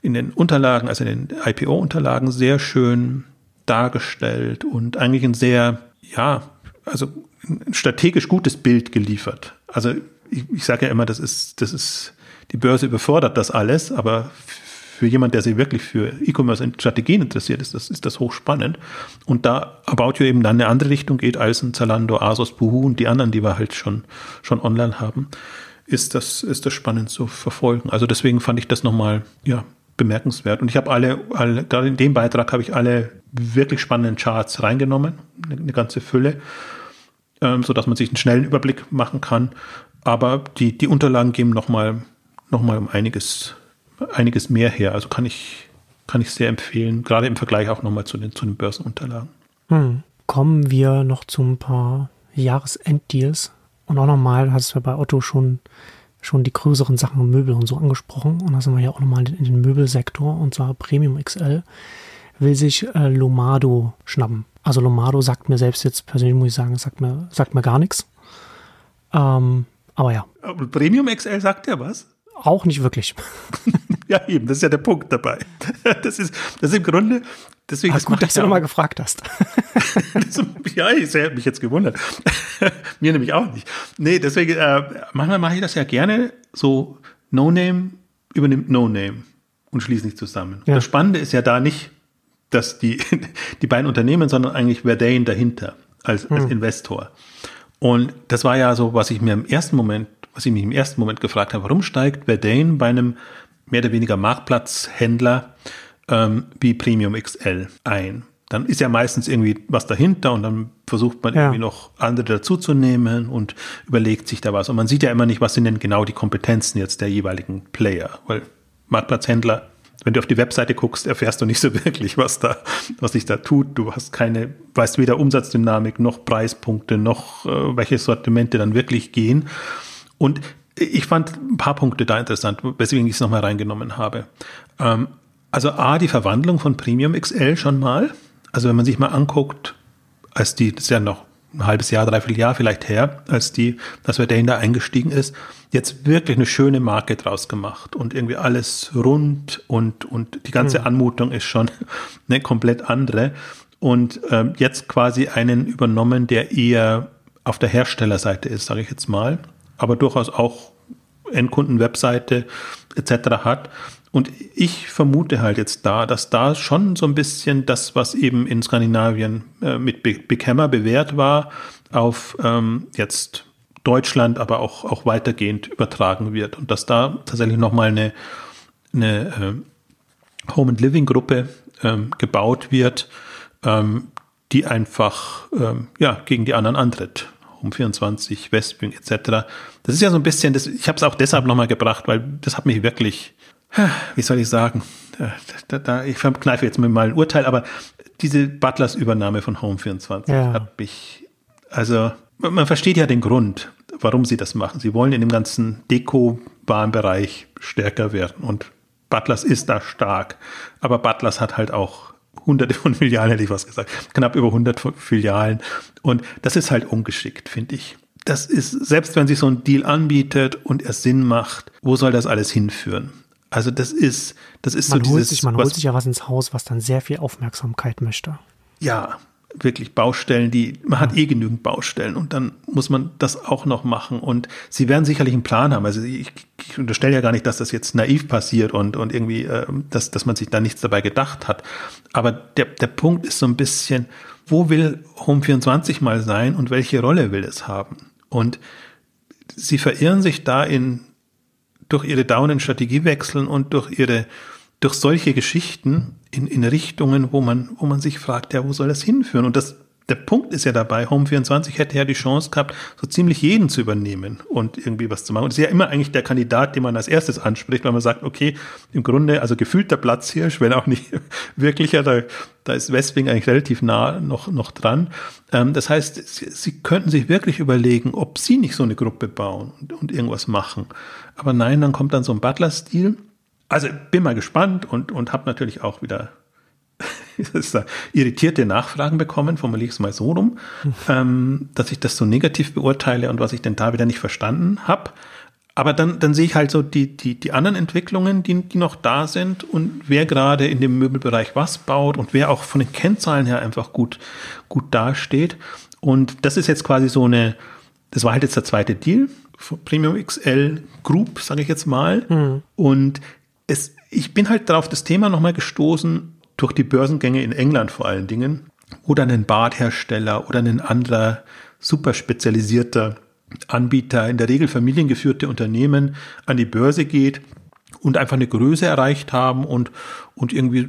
in den Unterlagen, also in den IPO-Unterlagen sehr schön dargestellt und eigentlich ein sehr, ja, also ein strategisch gutes Bild geliefert. Also ich, ich sage ja immer, das ist, das ist, die Börse überfordert das alles, aber für jemand, der sich wirklich für E-Commerce und Strategien interessiert ist, das ist das hochspannend. Und da About You eben dann eine andere Richtung geht als ein Zalando, Asos, Buhu und die anderen, die wir halt schon, schon online haben, ist das, ist das spannend zu verfolgen. Also deswegen fand ich das nochmal, ja, bemerkenswert. Und ich habe alle, alle, gerade in dem Beitrag habe ich alle wirklich spannenden Charts reingenommen, eine ganze Fülle ähm, sodass man sich einen schnellen Überblick machen kann. Aber die, die Unterlagen geben nochmal noch mal um einiges, einiges mehr her. Also kann ich, kann ich sehr empfehlen, gerade im Vergleich auch nochmal zu den, zu den Börsenunterlagen. Hm. Kommen wir noch zu ein paar Jahresenddeals. Und auch nochmal, hast du ja bei Otto schon, schon die größeren Sachen, Möbel und so angesprochen. Und da sind wir ja auch nochmal in den Möbelsektor, und zwar Premium XL, will sich äh, Lomado schnappen. Also Lomado sagt mir selbst jetzt persönlich, muss ich sagen, sagt mir, sagt mir gar nichts. Ähm, aber ja. Aber Premium XL sagt ja was? Auch nicht wirklich. [LAUGHS] ja, eben, das ist ja der Punkt dabei. Das ist, das ist im Grunde, deswegen. Ach, gut, dass du nochmal gefragt hast. das, [LAUGHS] ja, ich habe mich jetzt gewundert. [LAUGHS] Mir nämlich auch nicht. Nee, deswegen, äh, manchmal mache ich das ja gerne, so No Name übernimmt No Name und schließt nicht zusammen. Ja. Das Spannende ist ja da nicht, dass die, [LAUGHS] die beiden Unternehmen, sondern eigentlich Verdane dahinter als, als hm. Investor. Und das war ja so, was ich mir im ersten Moment, was ich mich im ersten Moment gefragt habe, warum steigt Verdane bei einem mehr oder weniger Marktplatzhändler ähm, wie Premium XL ein? Dann ist ja meistens irgendwie was dahinter und dann versucht man ja. irgendwie noch andere dazuzunehmen und überlegt sich da was. Und man sieht ja immer nicht, was sind denn genau die Kompetenzen jetzt der jeweiligen Player, weil Marktplatzhändler wenn du auf die Webseite guckst, erfährst du nicht so [LAUGHS] wirklich, was da, was sich da tut. Du hast keine, weißt weder Umsatzdynamik noch Preispunkte noch äh, welche Sortimente dann wirklich gehen. Und ich fand ein paar Punkte da interessant, weswegen ich es nochmal reingenommen habe. Ähm, also A, die Verwandlung von Premium XL schon mal. Also wenn man sich mal anguckt, als die, das ist ja noch ein halbes Jahr, dreiviertel Jahr vielleicht her, als die, dass wir da eingestiegen ist, jetzt wirklich eine schöne Marke draus gemacht und irgendwie alles rund und, und die ganze mhm. Anmutung ist schon eine [LAUGHS] komplett andere und ähm, jetzt quasi einen übernommen, der eher auf der Herstellerseite ist, sage ich jetzt mal, aber durchaus auch Endkunden-Webseite etc. hat. Und ich vermute halt jetzt da, dass da schon so ein bisschen das, was eben in Skandinavien äh, mit Big Hammer bewährt war, auf ähm, jetzt Deutschland, aber auch, auch weitergehend übertragen wird. Und dass da tatsächlich nochmal eine, eine äh, Home and Living Gruppe ähm, gebaut wird, ähm, die einfach ähm, ja, gegen die anderen antritt. Home 24, Westwing etc. Das ist ja so ein bisschen, das, ich habe es auch deshalb nochmal gebracht, weil das hat mich wirklich wie soll ich sagen, da, da, ich verkneife jetzt mal ein Urteil, aber diese Butlers Übernahme von Home24 ja. hat mich, also man versteht ja den Grund, warum sie das machen. Sie wollen in dem ganzen Deko-Warenbereich stärker werden und Butlers ist da stark, aber Butlers hat halt auch hunderte von Filialen, hätte ich was gesagt, knapp über 100 Filialen und das ist halt ungeschickt, finde ich. Das ist, selbst wenn sich so ein Deal anbietet und er Sinn macht, wo soll das alles hinführen? Also das ist, das ist man so holt dieses, sich, man holt sich ja was ins Haus, was dann sehr viel Aufmerksamkeit möchte. Ja, wirklich Baustellen, die, man hat eh genügend Baustellen und dann muss man das auch noch machen und sie werden sicherlich einen Plan haben. Also ich, ich unterstelle ja gar nicht, dass das jetzt naiv passiert und, und irgendwie, äh, dass, dass man sich da nichts dabei gedacht hat. Aber der, der Punkt ist so ein bisschen, wo will Home24 mal sein und welche Rolle will es haben? Und sie verirren sich da in durch ihre dauernden Strategiewechseln und durch ihre, durch solche Geschichten in, in Richtungen, wo man, wo man sich fragt, ja, wo soll das hinführen? Und das, der Punkt ist ja dabei, Home24 hätte ja die Chance gehabt, so ziemlich jeden zu übernehmen und irgendwie was zu machen. Und es ist ja immer eigentlich der Kandidat, den man als erstes anspricht, weil man sagt, okay, im Grunde, also gefühlter Platzhirsch, wenn auch nicht [LAUGHS] wirklicher, da, da ist Westwing eigentlich relativ nah noch, noch dran. Ähm, das heißt, sie, sie könnten sich wirklich überlegen, ob sie nicht so eine Gruppe bauen und, und irgendwas machen. Aber nein, dann kommt dann so ein Butler-Stil. Also bin mal gespannt und, und habe natürlich auch wieder [LAUGHS] irritierte Nachfragen bekommen, formuliere ich es mal so rum, [LAUGHS] ähm, dass ich das so negativ beurteile und was ich denn da wieder nicht verstanden habe. Aber dann, dann sehe ich halt so die, die, die anderen Entwicklungen, die, die noch da sind und wer gerade in dem Möbelbereich was baut und wer auch von den Kennzahlen her einfach gut, gut dasteht. Und das ist jetzt quasi so eine, das war halt jetzt der zweite Deal, Premium XL Group, sage ich jetzt mal. Mhm. Und es, ich bin halt darauf das Thema nochmal gestoßen, durch die Börsengänge in England vor allen Dingen, wo dann ein Badhersteller oder ein anderer super spezialisierter Anbieter, in der Regel familiengeführte Unternehmen, an die Börse geht und einfach eine Größe erreicht haben und, und irgendwie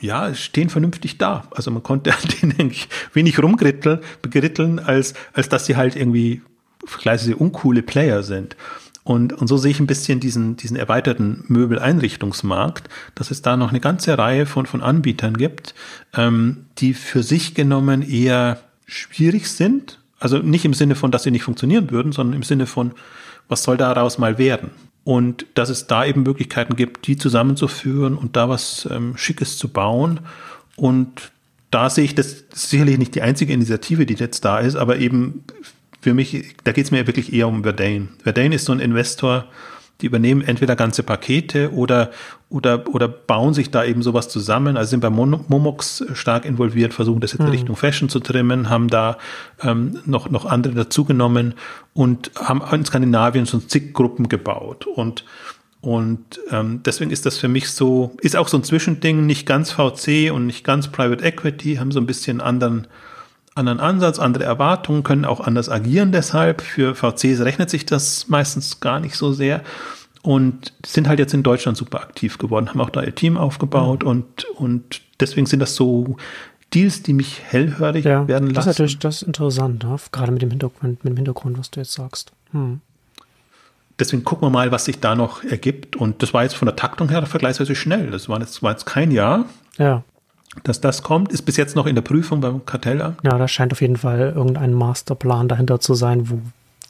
ja, stehen vernünftig da. Also man konnte an denen eigentlich [LAUGHS] wenig rumgeritteln, als, als dass sie halt irgendwie vergleichsweise uncoole Player sind. Und, und so sehe ich ein bisschen diesen, diesen erweiterten Möbeleinrichtungsmarkt, dass es da noch eine ganze Reihe von, von Anbietern gibt, ähm, die für sich genommen eher schwierig sind. Also nicht im Sinne von, dass sie nicht funktionieren würden, sondern im Sinne von, was soll daraus mal werden? Und dass es da eben Möglichkeiten gibt, die zusammenzuführen und da was ähm, Schickes zu bauen. Und da sehe ich das, sicherlich nicht die einzige Initiative, die jetzt da ist, aber eben für mich, da geht es mir wirklich eher um Verdane. Verdane ist so ein Investor, die übernehmen entweder ganze Pakete oder, oder, oder bauen sich da eben sowas zusammen. Also sind bei Momox stark involviert, versuchen das jetzt in mhm. Richtung Fashion zu trimmen, haben da ähm, noch, noch andere dazugenommen und haben in Skandinavien so zig Gruppen gebaut. Und, und ähm, deswegen ist das für mich so, ist auch so ein Zwischending, nicht ganz VC und nicht ganz Private Equity, haben so ein bisschen anderen anderen Ansatz, andere Erwartungen, können auch anders agieren deshalb. Für VCs rechnet sich das meistens gar nicht so sehr und sind halt jetzt in Deutschland super aktiv geworden, haben auch da ihr Team aufgebaut mhm. und, und deswegen sind das so Deals, die mich hellhörig ja, werden lassen. Das ist natürlich das ist interessant, ne? gerade mit dem, Hintergrund, mit dem Hintergrund, was du jetzt sagst. Hm. deswegen gucken wir mal, was sich da noch ergibt. Und das war jetzt von der Taktung her vergleichsweise schnell. Das war jetzt, war jetzt kein Jahr. Ja. Dass das kommt, ist bis jetzt noch in der Prüfung beim Kartellamt. Ja, da scheint auf jeden Fall irgendein Masterplan dahinter zu sein, wo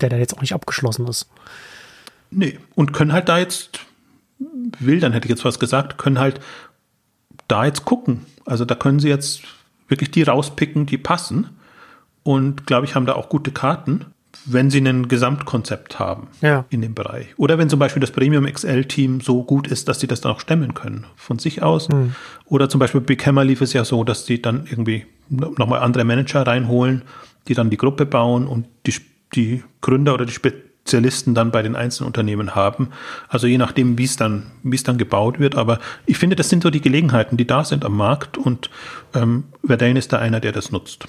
der da jetzt auch nicht abgeschlossen ist. Nee, und können halt da jetzt, will, dann hätte ich jetzt was gesagt, können halt da jetzt gucken. Also da können sie jetzt wirklich die rauspicken, die passen. Und glaube ich, haben da auch gute Karten, wenn sie ein Gesamtkonzept haben ja. in dem Bereich. Oder wenn zum Beispiel das Premium XL-Team so gut ist, dass sie das dann auch stemmen können von sich aus. Mhm. Oder zum Beispiel bei Camera lief es ja so, dass sie dann irgendwie nochmal andere Manager reinholen, die dann die Gruppe bauen und die, die Gründer oder die Spezialisten dann bei den einzelnen Unternehmen haben. Also je nachdem, wie es dann, wie es dann gebaut wird. Aber ich finde, das sind so die Gelegenheiten, die da sind am Markt und ähm, Verdane ist da einer, der das nutzt.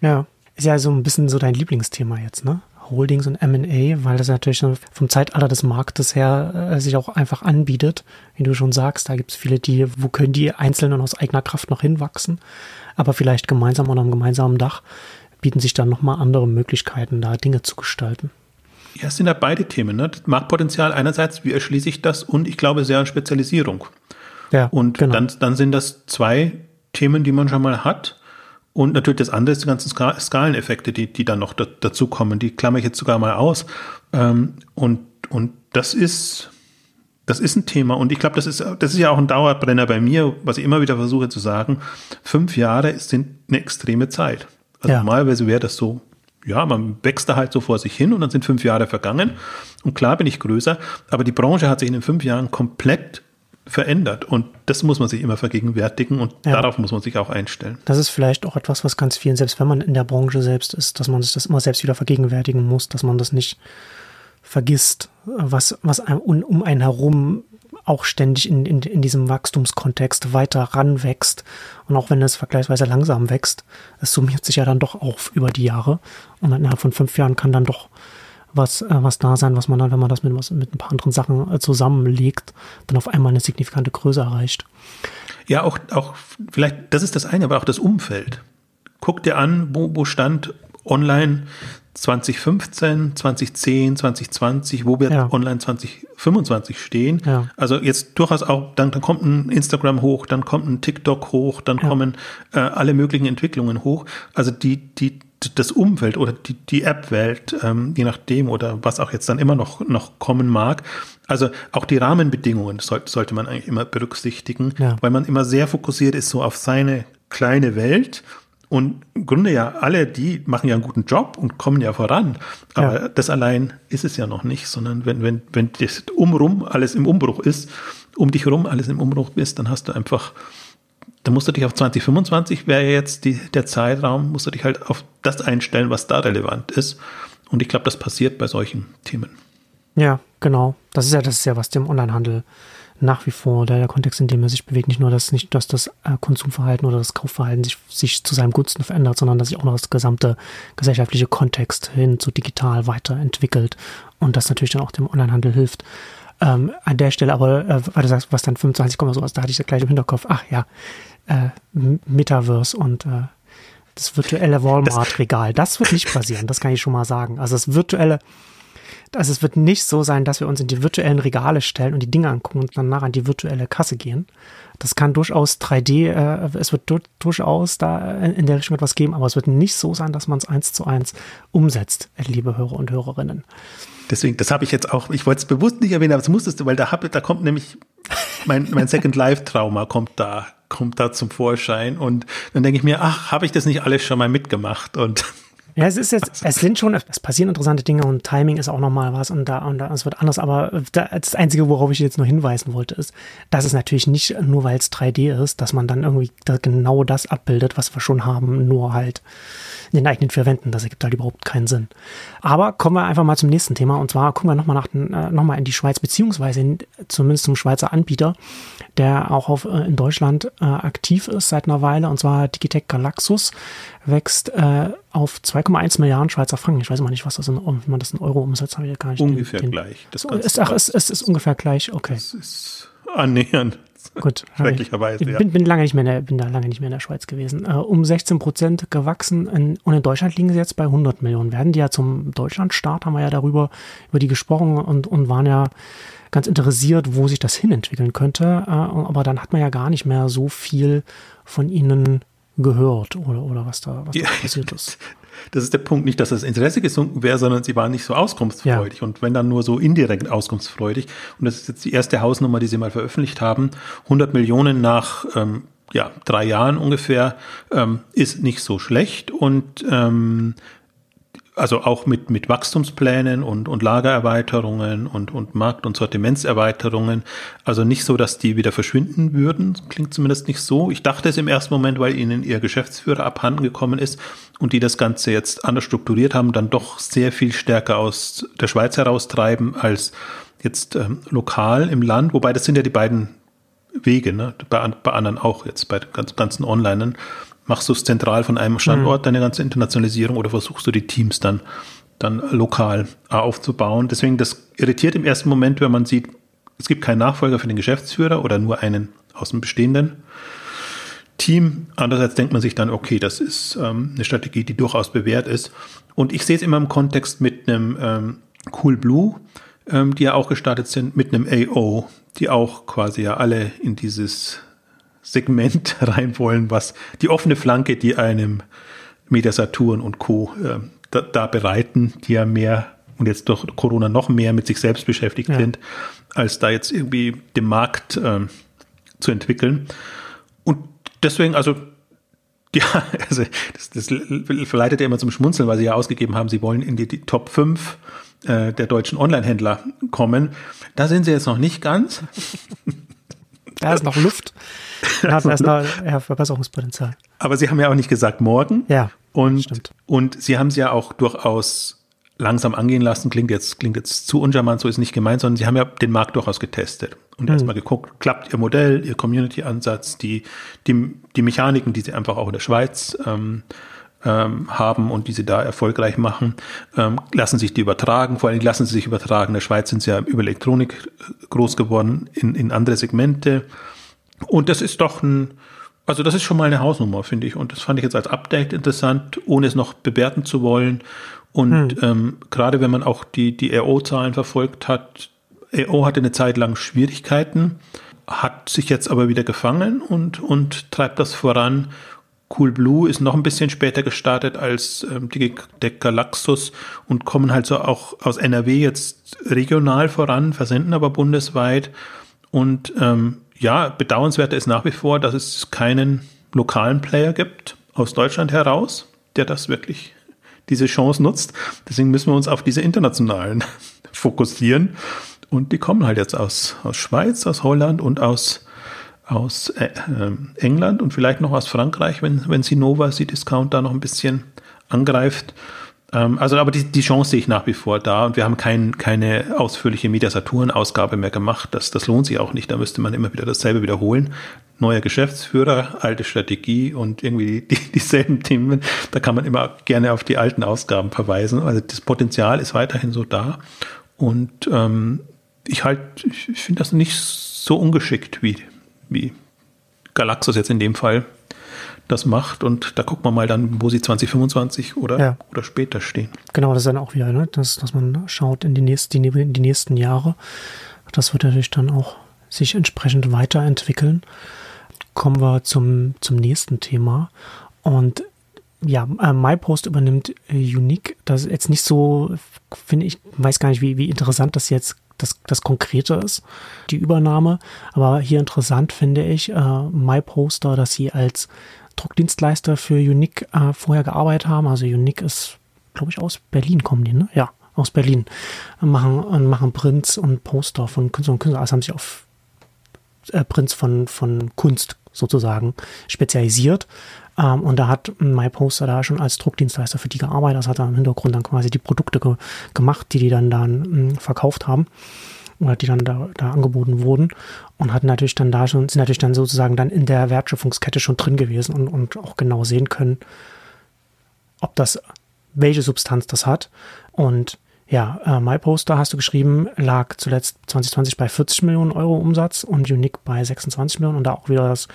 Ja, ist ja so ein bisschen so dein Lieblingsthema jetzt, ne? Holdings und M&A, weil das natürlich vom Zeitalter des Marktes her äh, sich auch einfach anbietet. Wie du schon sagst, da gibt es viele, die, wo können die Einzelnen aus eigener Kraft noch hinwachsen, aber vielleicht gemeinsam unter einem gemeinsamen Dach bieten sich dann nochmal andere Möglichkeiten, da Dinge zu gestalten. Ja, es sind ja beide Themen. Ne? Das Marktpotenzial einerseits, wie erschließe ich das? Und ich glaube sehr an Spezialisierung. Ja, und genau. dann, dann sind das zwei Themen, die man schon mal hat. Und natürlich das andere ist die ganzen Skaleneffekte, die, die dann noch da, dazukommen. Die klammer ich jetzt sogar mal aus. Ähm, und, und das ist, das ist ein Thema. Und ich glaube, das ist, das ist ja auch ein Dauerbrenner bei mir, was ich immer wieder versuche zu sagen. Fünf Jahre sind eine extreme Zeit. Also ja. normalerweise wäre das so ja, man wächst da halt so vor sich hin und dann sind fünf Jahre vergangen. Und klar bin ich größer, aber die Branche hat sich in den fünf Jahren komplett verändert und das muss man sich immer vergegenwärtigen und ja. darauf muss man sich auch einstellen. Das ist vielleicht auch etwas, was ganz vielen, selbst wenn man in der Branche selbst ist, dass man sich das immer selbst wieder vergegenwärtigen muss, dass man das nicht vergisst, was, was einem um einen herum auch ständig in, in, in diesem Wachstumskontext weiter ranwächst. Und auch wenn es vergleichsweise langsam wächst, es summiert sich ja dann doch auf über die Jahre. Und innerhalb von fünf Jahren kann dann doch was, äh, was da sein, was man dann, wenn man das mit, was, mit ein paar anderen Sachen äh, zusammenlegt, dann auf einmal eine signifikante Größe erreicht. Ja, auch, auch vielleicht, das ist das eine, aber auch das Umfeld. Guck dir an, wo, wo stand online 2015, 2010, 2020, wo wir ja. online 2025 stehen. Ja. Also jetzt durchaus auch, dann, dann kommt ein Instagram hoch, dann kommt ein TikTok hoch, dann ja. kommen äh, alle möglichen Entwicklungen hoch. Also die, die, das Umfeld oder die, die App-Welt, ähm, je nachdem oder was auch jetzt dann immer noch, noch kommen mag. Also auch die Rahmenbedingungen soll, sollte man eigentlich immer berücksichtigen, weil man immer sehr fokussiert ist so auf seine kleine Welt und im Grunde ja alle, die machen ja einen guten Job und kommen ja voran. Aber ja. das allein ist es ja noch nicht, sondern wenn, wenn, wenn das umrum alles im Umbruch ist, um dich herum alles im Umbruch ist, dann hast du einfach, dann musst du dich auf 2025 wäre jetzt die, der Zeitraum, musst du dich halt auf das einstellen, was da relevant ist. Und ich glaube, das passiert bei solchen Themen. Ja, genau. Das ist ja, das ist ja, was dem Onlinehandel nach wie vor der, der Kontext, in dem er sich bewegt, nicht nur, dass nicht, dass das äh, Konsumverhalten oder das Kaufverhalten sich, sich zu seinem Gunsten verändert, sondern dass sich auch noch das gesamte gesellschaftliche Kontext hin zu digital weiterentwickelt und das natürlich dann auch dem Onlinehandel hilft. Ähm, an der Stelle aber, äh, weil du sagst, was dann 25, sowas, da hatte ich ja gleich im Hinterkopf, ach ja, äh, Metaverse und äh, das virtuelle Walmart-Regal, das wird nicht passieren, das kann ich schon mal sagen. Also das virtuelle, also es wird nicht so sein, dass wir uns in die virtuellen Regale stellen und die Dinge angucken und danach an die virtuelle Kasse gehen. Das kann durchaus 3D, äh, es wird du durchaus da in der Richtung etwas geben, aber es wird nicht so sein, dass man es eins zu eins umsetzt, liebe Hörer und Hörerinnen. Deswegen, das habe ich jetzt auch, ich wollte es bewusst nicht erwähnen, aber es musstest du, weil da, hab, da kommt nämlich mein, mein Second Life Trauma kommt da, kommt da zum Vorschein. Und dann denke ich mir, ach, habe ich das nicht alles schon mal mitgemacht? Und ja, es ist jetzt, es sind schon, es passieren interessante Dinge und Timing ist auch nochmal was und da, und da, es wird anders, aber das Einzige, worauf ich jetzt nur hinweisen wollte, ist, dass es natürlich nicht nur, weil es 3D ist, dass man dann irgendwie da genau das abbildet, was wir schon haben, nur halt in den eigenen vier Wänden. Das ergibt halt überhaupt keinen Sinn. Aber kommen wir einfach mal zum nächsten Thema und zwar gucken wir nochmal nach, äh, noch in die Schweiz, beziehungsweise in, zumindest zum Schweizer Anbieter, der auch auf, äh, in Deutschland äh, aktiv ist seit einer Weile und zwar Digitech Galaxus wächst äh, auf 2,1 Milliarden Schweizer Franken. Ich weiß immer nicht, was das in, wie man das in Euro umsetzt, habe ich gar nicht. Ungefähr den, gleich. Das ist, ach, es, es ist ungefähr gleich, okay. Das ist annähernd Gut. Schrecklicherweise. Ich bin, bin, lange nicht mehr der, bin da lange nicht mehr in der Schweiz gewesen. Äh, um 16 Prozent gewachsen. In, und in Deutschland liegen sie jetzt bei 100 Millionen. Werden die ja zum Deutschlandstart, haben wir ja darüber, über die gesprochen und, und waren ja ganz interessiert, wo sich das hinentwickeln könnte. Äh, aber dann hat man ja gar nicht mehr so viel von ihnen gehört oder, oder was da, was ja, da passiert ist. [LAUGHS] Das ist der Punkt, nicht, dass das Interesse gesunken wäre, sondern sie waren nicht so auskunftsfreudig ja. und wenn dann nur so indirekt auskunftsfreudig. Und das ist jetzt die erste Hausnummer, die sie mal veröffentlicht haben. 100 Millionen nach ähm, ja, drei Jahren ungefähr ähm, ist nicht so schlecht und ähm, also auch mit, mit Wachstumsplänen und, und Lagererweiterungen und, und Markt- und Sortimentserweiterungen. Also nicht so, dass die wieder verschwinden würden. Klingt zumindest nicht so. Ich dachte es im ersten Moment, weil ihnen ihr Geschäftsführer abhanden gekommen ist und die das Ganze jetzt anders strukturiert haben, dann doch sehr viel stärker aus der Schweiz heraustreiben als jetzt ähm, lokal im Land. Wobei das sind ja die beiden Wege, ne? bei, bei anderen auch jetzt, bei den ganzen Online. Machst du es zentral von einem Standort, mhm. deine ganze Internationalisierung, oder versuchst du die Teams dann, dann lokal äh, aufzubauen? Deswegen, das irritiert im ersten Moment, wenn man sieht, es gibt keinen Nachfolger für den Geschäftsführer oder nur einen aus dem bestehenden Team. Andererseits denkt man sich dann, okay, das ist ähm, eine Strategie, die durchaus bewährt ist. Und ich sehe es immer im Kontext mit einem ähm, Cool Blue, ähm, die ja auch gestartet sind, mit einem AO, die auch quasi ja alle in dieses Segment [LAUGHS] rein wollen, was die offene Flanke, die einem Media Saturn und Co. Äh, da, da, bereiten, die ja mehr und jetzt durch Corona noch mehr mit sich selbst beschäftigt ja. sind, als da jetzt irgendwie den Markt äh, zu entwickeln. Und deswegen, also [LAUGHS] ja, also das, das verleitet ja immer zum Schmunzeln, weil sie ja ausgegeben haben, sie wollen in die, die Top 5 äh, der deutschen Online-Händler kommen. Da sind sie jetzt noch nicht ganz. [LAUGHS] Da ist noch Luft. Da hat erst noch ja, Verbesserungspotenzial. Aber Sie haben ja auch nicht gesagt morgen. Ja. Und, stimmt. und Sie haben es ja auch durchaus langsam angehen lassen. Klingt jetzt, klingt jetzt zu uncharmant, so ist nicht gemeint, sondern Sie haben ja den Markt durchaus getestet und mhm. erstmal geguckt, klappt Ihr Modell, Ihr Community-Ansatz, die, die, die Mechaniken, die Sie einfach auch in der Schweiz ähm, ähm, haben und die sie da erfolgreich machen, ähm, lassen sich die übertragen. Vor allem lassen sie sich übertragen. In der Schweiz sind sie ja über Elektronik groß geworden, in, in andere Segmente. Und das ist doch ein, also das ist schon mal eine Hausnummer, finde ich. Und das fand ich jetzt als Update interessant, ohne es noch bewerten zu wollen. Und hm. ähm, gerade wenn man auch die, die RO-Zahlen verfolgt hat, RO hatte eine Zeit lang Schwierigkeiten, hat sich jetzt aber wieder gefangen und, und treibt das voran. Cool Blue ist noch ein bisschen später gestartet als ähm, die der Galaxus und kommen halt so auch aus NRW jetzt regional voran, versenden aber bundesweit. Und ähm, ja, bedauernswert ist nach wie vor, dass es keinen lokalen Player gibt aus Deutschland heraus, der das wirklich diese Chance nutzt. Deswegen müssen wir uns auf diese internationalen [LAUGHS] fokussieren. Und die kommen halt jetzt aus, aus Schweiz, aus Holland und aus, aus äh, äh, England und vielleicht noch aus Frankreich, wenn, wenn Sinova sie Discount da noch ein bisschen angreift. Ähm, also, aber die, die Chance sehe ich nach wie vor da und wir haben kein, keine ausführliche Media Saturn-Ausgabe mehr gemacht. Das, das lohnt sich auch nicht. Da müsste man immer wieder dasselbe wiederholen. Neuer Geschäftsführer, alte Strategie und irgendwie die, [LAUGHS] dieselben Themen. Da kann man immer gerne auf die alten Ausgaben verweisen. Also das Potenzial ist weiterhin so da. Und ähm, ich halt, ich finde das nicht so ungeschickt wie, wie Galaxus jetzt in dem Fall das macht und da guckt man mal dann, wo sie 2025 oder, ja. oder später stehen. Genau, das ist dann auch wieder, ne? dass, dass man schaut in die, nächsten, in die nächsten Jahre. Das wird natürlich dann auch sich entsprechend weiterentwickeln. Kommen wir zum, zum nächsten Thema. Und ja, äh, MyPost übernimmt äh, Unique. Das ist jetzt nicht so, finde ich, weiß gar nicht, wie, wie interessant das jetzt das, das Konkrete ist, die Übernahme. Aber hier interessant finde ich äh, MyPoster, dass sie als Druckdienstleister für Unique äh, vorher gearbeitet haben. Also Unique ist, glaube ich, aus Berlin kommen die, ne? Ja, aus Berlin. Machen, machen Prints und Poster von Künstlern und Künstlern. Also haben sich auf äh, Prints von, von Kunst sozusagen spezialisiert. Ähm, und da hat MyPoster da schon als Druckdienstleister für die gearbeitet. Das hat er im Hintergrund dann quasi die Produkte ge gemacht, die die dann dann mh, verkauft haben oder die dann da, da angeboten wurden und hatten natürlich dann da schon, sind natürlich dann sozusagen dann in der Wertschöpfungskette schon drin gewesen und, und auch genau sehen können, ob das, welche Substanz das hat. Und Ja, äh, MyPoster hast du geschrieben, lag zuletzt 2020 bei 40 Millionen Euro Umsatz und Unique bei 26 Millionen und da auch wieder das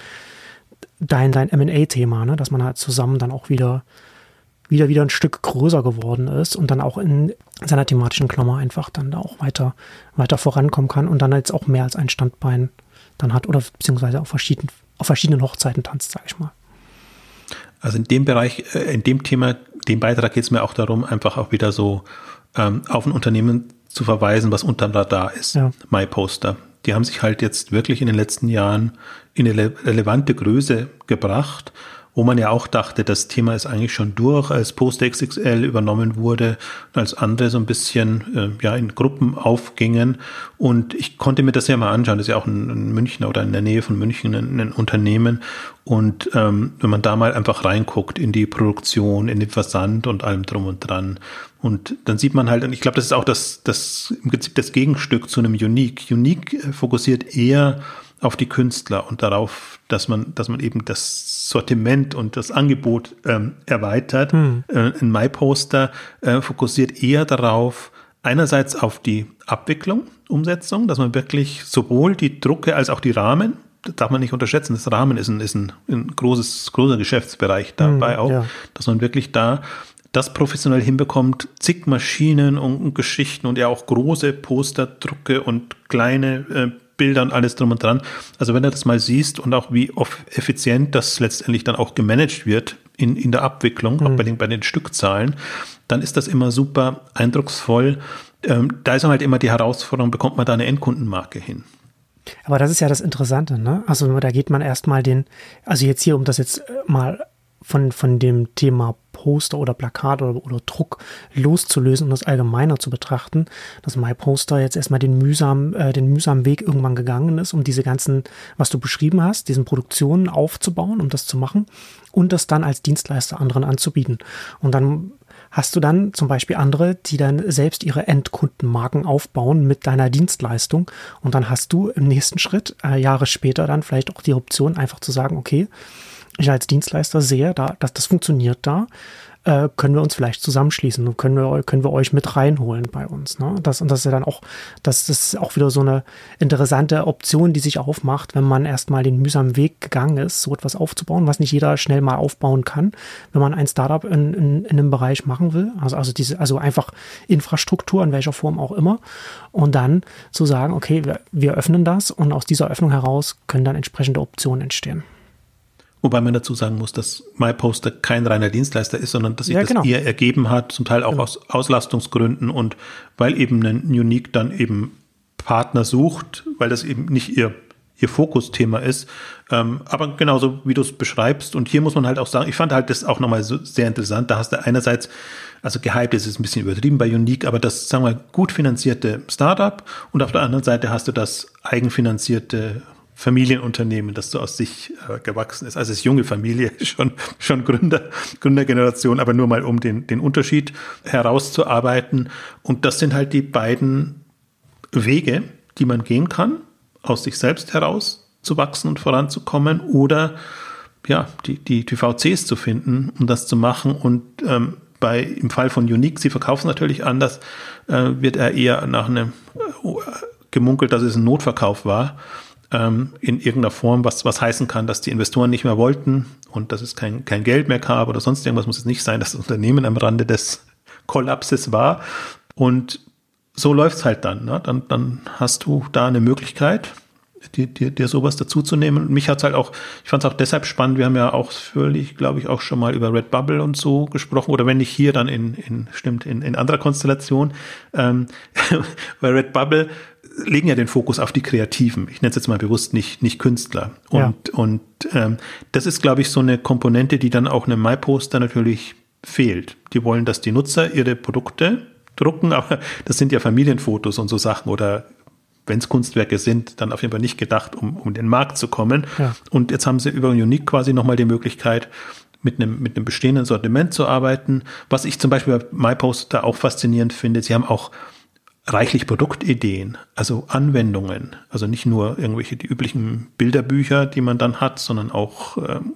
dein, dein M&A-Thema, ne, dass man halt zusammen dann auch wieder wieder wieder ein Stück größer geworden ist und dann auch in seiner thematischen Klammer einfach dann da auch weiter weiter vorankommen kann und dann jetzt auch mehr als ein Standbein dann hat oder beziehungsweise auf verschiedenen auf verschiedenen Hochzeiten tanzt, sage ich mal. Also in dem Bereich, äh, in dem Thema, dem Beitrag geht es mir auch darum, einfach auch wieder so ähm, auf ein Unternehmen zu verweisen, was unterm Radar ist. Ja. MyPoster. Die haben sich halt jetzt wirklich in den letzten Jahren in eine relevante Größe gebracht wo man ja auch dachte, das Thema ist eigentlich schon durch, als Post-XXL übernommen wurde, als andere so ein bisschen äh, ja in Gruppen aufgingen. Und ich konnte mir das ja mal anschauen, das ist ja auch in, in München oder in der Nähe von München ein, ein Unternehmen. Und ähm, wenn man da mal einfach reinguckt in die Produktion, in den Versand und allem drum und dran, und dann sieht man halt, und ich glaube, das ist auch das, das im Prinzip das Gegenstück zu einem Unique. Unique äh, fokussiert eher auf die Künstler und darauf, dass man, dass man eben das Sortiment und das Angebot ähm, erweitert. Hm. Äh, ein MyPoster äh, fokussiert eher darauf, einerseits auf die Abwicklung, Umsetzung, dass man wirklich sowohl die Drucke als auch die Rahmen, das darf man nicht unterschätzen, das Rahmen ist ein, ist ein, ein großes, großer Geschäftsbereich dabei hm, auch, ja. dass man wirklich da das professionell hinbekommt, zig Maschinen und, und Geschichten und ja auch große Posterdrucke und kleine äh, Bilder und alles drum und dran. Also wenn du das mal siehst und auch wie effizient das letztendlich dann auch gemanagt wird in, in der Abwicklung, mhm. auch bei den, bei den Stückzahlen, dann ist das immer super eindrucksvoll. Ähm, da ist halt immer die Herausforderung, bekommt man da eine Endkundenmarke hin? Aber das ist ja das Interessante, ne? Also da geht man erstmal den, also jetzt hier, um das jetzt mal von, von dem Thema Poster oder Plakat oder, oder Druck loszulösen und das allgemeiner zu betrachten, dass MyPoster jetzt erstmal den mühsam, äh, den mühsamen Weg irgendwann gegangen ist, um diese ganzen, was du beschrieben hast, diesen Produktionen aufzubauen, um das zu machen und das dann als Dienstleister anderen anzubieten. Und dann hast du dann zum Beispiel andere, die dann selbst ihre Endkundenmarken aufbauen mit deiner Dienstleistung. Und dann hast du im nächsten Schritt, äh, Jahre später, dann vielleicht auch die Option, einfach zu sagen, okay, ich als Dienstleister sehe, da, dass das funktioniert da, äh, können wir uns vielleicht zusammenschließen und können wir, können wir euch mit reinholen bei uns. Ne? Das, und das ist ja dann auch, das ist auch wieder so eine interessante Option, die sich aufmacht, wenn man erstmal den mühsamen Weg gegangen ist, so etwas aufzubauen, was nicht jeder schnell mal aufbauen kann, wenn man ein Startup in, in, in einem Bereich machen will. Also, also diese, also einfach Infrastruktur, in welcher Form auch immer. Und dann zu sagen, okay, wir, wir öffnen das und aus dieser Öffnung heraus können dann entsprechende Optionen entstehen. Wobei man dazu sagen muss, dass MyPoster kein reiner Dienstleister ist, sondern dass sich ja, das genau. eher ergeben hat, zum Teil auch genau. aus Auslastungsgründen und weil eben ein Unique dann eben Partner sucht, weil das eben nicht ihr, ihr Fokusthema ist. Ähm, aber genauso wie du es beschreibst. Und hier muss man halt auch sagen, ich fand halt das auch nochmal so sehr interessant. Da hast du einerseits, also gehypt ist es ein bisschen übertrieben bei Unique, aber das, sagen wir, gut finanzierte Startup und auf der anderen Seite hast du das eigenfinanzierte Familienunternehmen, das so aus sich äh, gewachsen ist. Also es ist junge Familie, [LAUGHS] schon, schon Gründer, Gründergeneration, aber nur mal um den, den Unterschied herauszuarbeiten. Und das sind halt die beiden Wege, die man gehen kann, aus sich selbst heraus zu wachsen und voranzukommen oder ja, die, die, die VCs zu finden, um das zu machen. Und ähm, bei, im Fall von Unique, sie verkaufen natürlich anders, äh, wird er eher nach einem äh, gemunkelt, dass es ein Notverkauf war ähm, in irgendeiner Form, was, was heißen kann, dass die Investoren nicht mehr wollten und dass es kein, kein Geld mehr gab oder sonst irgendwas, muss es nicht sein, dass das Unternehmen am Rande des Kollapses war. Und so läuft's halt dann. Ne? Dann, dann hast du da eine Möglichkeit, dir, dir, dir sowas dazuzunehmen. Und mich hat's halt auch, ich fand's auch deshalb spannend, wir haben ja auch völlig, glaube ich, auch schon mal über Redbubble und so gesprochen, oder wenn nicht hier, dann in, in stimmt, in, in anderer Konstellation. Ähm, [LAUGHS] bei Redbubble legen ja den Fokus auf die Kreativen. Ich nenne es jetzt mal bewusst nicht, nicht Künstler. Und, ja. und ähm, das ist, glaube ich, so eine Komponente, die dann auch einem MyPoster natürlich fehlt. Die wollen, dass die Nutzer ihre Produkte drucken, aber das sind ja Familienfotos und so Sachen oder wenn es Kunstwerke sind, dann auf jeden Fall nicht gedacht, um, um den Markt zu kommen. Ja. Und jetzt haben sie über Unique quasi nochmal die Möglichkeit, mit einem, mit einem bestehenden Sortiment zu arbeiten. Was ich zum Beispiel bei MyPoster auch faszinierend finde, sie haben auch reichlich Produktideen, also Anwendungen, also nicht nur irgendwelche die üblichen Bilderbücher, die man dann hat, sondern auch ähm,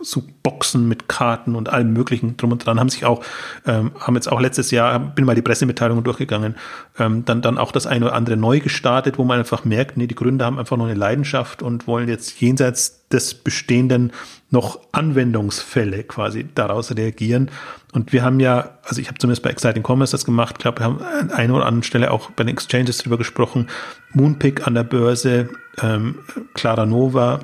so Boxen mit Karten und allem möglichen drum und dran, haben sich auch, ähm, haben jetzt auch letztes Jahr, bin mal die Pressemitteilungen durchgegangen, ähm, dann, dann auch das eine oder andere neu gestartet, wo man einfach merkt, nee, die Gründer haben einfach noch eine Leidenschaft und wollen jetzt jenseits des Bestehenden noch Anwendungsfälle quasi daraus reagieren. Und wir haben ja, also ich habe zumindest bei Exciting Commerce das gemacht, glaube, wir haben an einer oder anderen Stelle auch bei den Exchanges drüber gesprochen, Moonpick an der Börse, ähm, Clara Nova,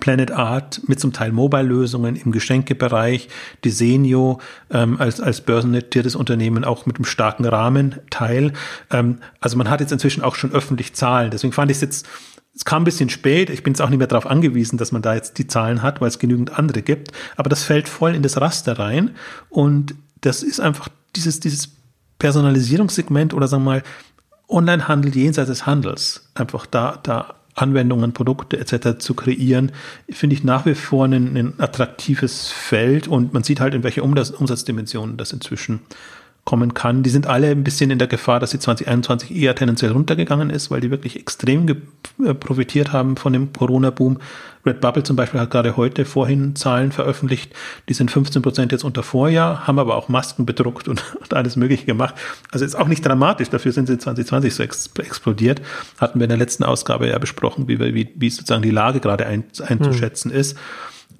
Planet Art mit zum Teil Mobile-Lösungen im Geschenkebereich, Desenio ähm, als, als börsennotiertes Unternehmen auch mit einem starken Rahmenteil. Ähm, also man hat jetzt inzwischen auch schon öffentlich Zahlen. Deswegen fand ich es jetzt, es kam ein bisschen spät. Ich bin jetzt auch nicht mehr darauf angewiesen, dass man da jetzt die Zahlen hat, weil es genügend andere gibt. Aber das fällt voll in das Raster rein. Und das ist einfach dieses, dieses Personalisierungssegment oder sagen wir mal Onlinehandel jenseits des Handels. Einfach da, da Anwendungen, Produkte etc. zu kreieren, finde ich nach wie vor ein, ein, attraktives Feld und man sieht halt, in welche Umsatzdimensionen das inzwischen kommen kann. Die sind alle ein bisschen in der Gefahr, dass sie 2021 eher tendenziell runtergegangen ist, weil die wirklich extrem äh, profitiert haben von dem Corona-Boom. Redbubble zum Beispiel hat gerade heute vorhin Zahlen veröffentlicht, die sind 15 Prozent jetzt unter Vorjahr, haben aber auch Masken bedruckt und, [LAUGHS] und, alles Mögliche gemacht. Also ist auch nicht dramatisch, dafür sind sie 2020 so ex explodiert. Hatten wir in der letzten Ausgabe ja besprochen, wie, wie, wie sozusagen die Lage gerade ein, einzuschätzen hm. ist.